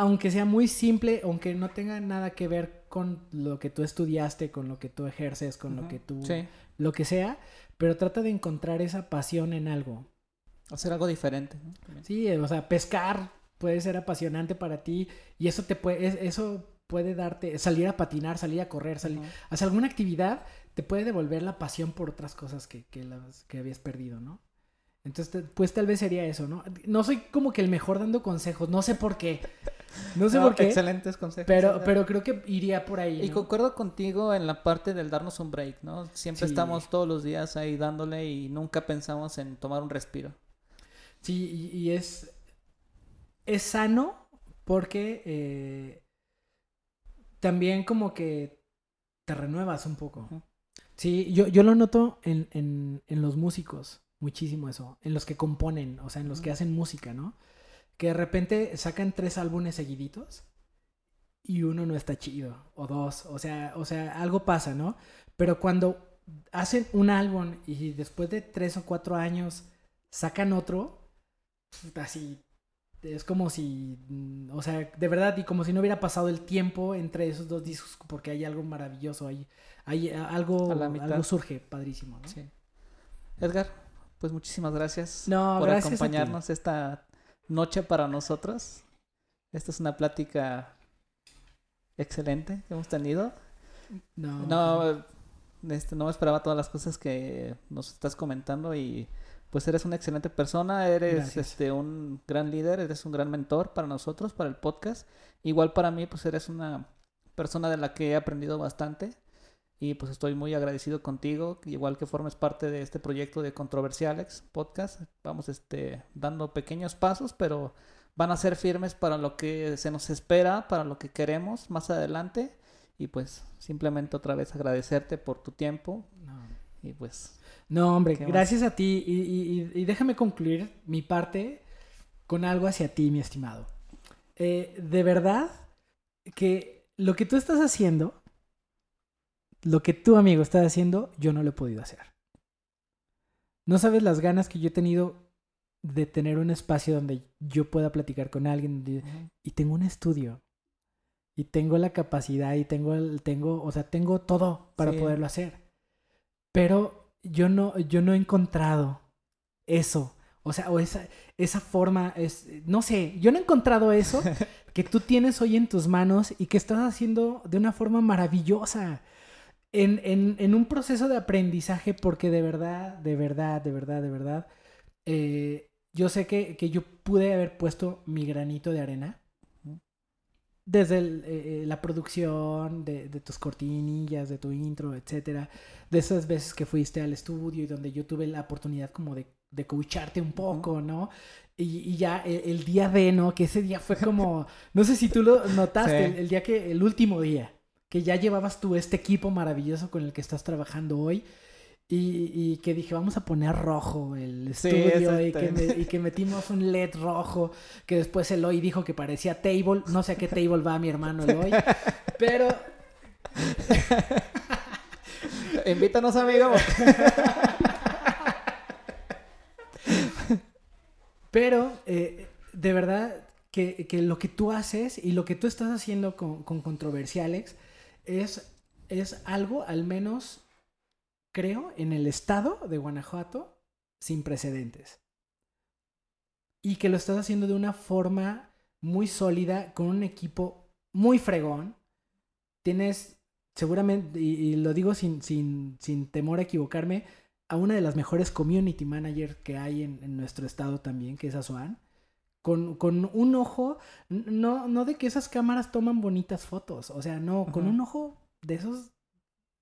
Aunque sea muy simple, aunque no tenga nada que ver con lo que tú estudiaste, con lo que tú ejerces, con lo que tú, Sí, lo que sea, pero trata de encontrar esa pasión en algo. hacer algo diferente. Sí, o sea, pescar puede ser apasionante para ti y eso te puede, es- eso puede darte, salir a patinar, salir a correr, salir, Ujú. hacer alguna actividad te puede devolver la pasión por otras cosas que, que, las- que habías perdido, ¿no? Entonces, pues tal vez sería eso, ¿no? No soy como que el mejor dando consejos, no sé por qué, no sé No, por qué, Excelentes consejos. pero, pero creo que iría por ahí. Y concuerdo contigo en la parte del darnos un break, ¿no? Siempre Sí. estamos todos los días ahí dándole y nunca pensamos en tomar un respiro. Sí, y, y es, es sano porque eh, también como que te renuevas un poco. Sí, yo, yo lo noto en, en, en los músicos, muchísimo eso, en los que componen, o sea, en los que hacen música, ¿no? Que de repente sacan tres álbumes seguiditos y uno no está chido, o dos, o sea, o sea, algo pasa, ¿no? Pero cuando hacen un álbum y después de tres o cuatro años sacan otro, puta, así es como si, mm, o sea, de verdad, y como si no hubiera pasado el tiempo entre esos dos discos, porque hay algo maravilloso, hay, hay algo, algo surge padrísimo, ¿no? Sí. Edgar, pues muchísimas gracias No, por gracias acompañarnos esta noche para nosotros. Esta es una plática excelente que hemos tenido. No, No, este, no me esperaba todas las cosas que nos estás comentando y pues eres una excelente persona, eres Gracias. este un gran líder, eres un gran mentor para nosotros, para el podcast. Igual para mí, pues eres una persona de la que he aprendido bastante y pues estoy muy agradecido contigo, igual que formes parte de este proyecto de Controversialex podcast. Vamos este dando pequeños pasos, pero van a ser firmes para lo que se nos espera, para lo que queremos más adelante. Y pues simplemente otra vez agradecerte por tu tiempo no. y pues No, hombre, gracias a ti. Y- y déjame concluir mi parte con algo hacia ti, mi estimado. Eh, de verdad que lo que tú estás haciendo, lo que tu amigo está haciendo, yo no lo he podido hacer. No sabes las ganas que yo he tenido de tener un espacio donde yo pueda platicar con alguien y tengo un estudio y tengo la capacidad y tengo el, tengo, o sea, tengo todo para Sí. poderlo hacer. Pero yo no, yo no he encontrado eso. O sea, o esa, esa forma, es, no sé, yo no he encontrado eso <laughs> que tú tienes hoy en tus manos y que estás haciendo de una forma maravillosa. En, en- en un proceso de aprendizaje, porque de verdad, de verdad, de verdad, de verdad, eh, yo sé que, que yo pude haber puesto mi granito de arena. Desde el, eh, eh, la producción, de, de tus cortinillas, de tu intro, etcétera. De esas veces que fuiste al estudio y donde yo tuve la oportunidad como de, de coacharte un poco, ¿no? Y, y ya el, el día de, ¿no? Que ese día fue como, no sé si tú lo <laughs> notaste, Sí. el, el día que, el último día, que ya llevabas tú este equipo maravilloso con el que estás trabajando hoy. Y, y que dije, vamos a poner rojo el Sí, estudio y, que exactamente. me- y que metimos un LED rojo, que después Eloy dijo que parecía table, no sé a qué table va mi hermano Eloy, pero <laughs> invítanos amigo. <laughs> Pero eh, de verdad que, que lo que tú haces y lo que tú estás haciendo con, con Controversialex es, es algo, al menos creo, en el estado de Guanajuato sin precedentes. Y que lo estás haciendo de una forma muy sólida, con un equipo muy fregón. Tienes, seguramente, y, lo digo sin, sin, sin temor a equivocarme, a una de las mejores community manager que hay en, en nuestro estado también, que es Azuan. Con, con un ojo, no, no de que esas cámaras toman bonitas fotos, o sea, no, con Ujú. un ojo de esos,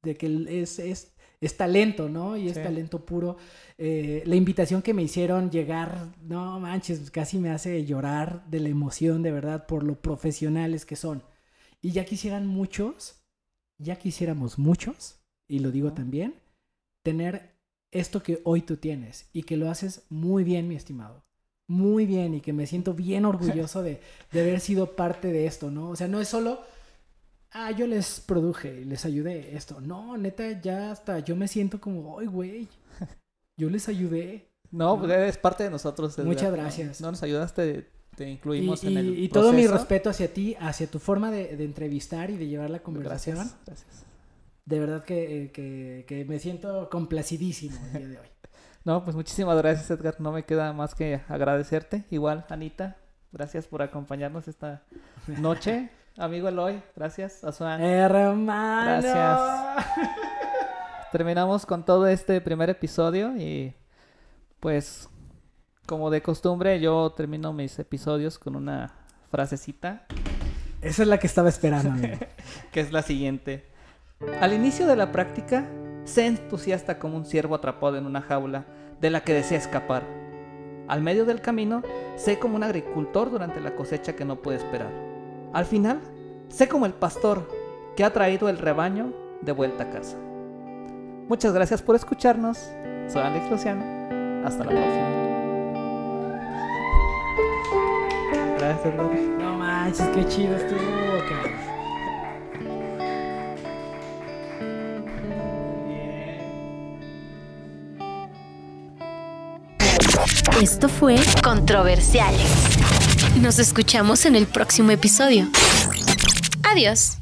de que es, es, es talento, ¿no? Y es Sí. talento puro. Eh, la invitación que me hicieron llegar, no manches, casi me hace llorar de la emoción, de verdad, por lo profesionales que son. Y ya quisieran muchos, ya quisiéramos muchos, y lo digo también, tener esto que hoy tú tienes y que lo haces muy bien, mi estimado. Muy bien y que me siento bien <laughs> orgulloso de, de haber sido parte de esto, ¿no? O sea, no es solo, ah, yo les produje les ayudé esto. No, neta, ya hasta yo me siento como, ay, güey, yo les ayudé. No, No. pues eres parte de nosotros. Muchas gracias. No, nos ayudaste, te Y, incluimos en y- el y todo mi respeto hacia ti, hacia tu forma de, de entrevistar y de llevar la conversación. Gracias, gracias. De verdad que, eh, que- que me siento complacidísimo el día de hoy. No, pues muchísimas gracias, Edgar. No me queda más que agradecerte. Igual, Anita, gracias por acompañarnos esta noche. <laughs> Amigo Eloy, gracias. Azuan. Hermano. Gracias. Terminamos con todo este primer episodio y pues como de costumbre yo termino mis episodios con una frasecita Esa es la que estaba esperando, amigo. <laughs> que es la siguiente. Al inicio de la práctica, sé entusiasta como un ciervo atrapado en una jaula de la que desea escapar. Al medio del camino, sé como un agricultor durante la cosecha que no puede esperar. Al final, sé como el pastor que ha traído el rebaño de vuelta a casa. Muchas gracias por escucharnos. Soy Alex Luciano. Hasta la próxima. Gracias. No manches, qué chido estuvo. Esto fue Controversiales. Nos escuchamos en el próximo episodio. Adiós.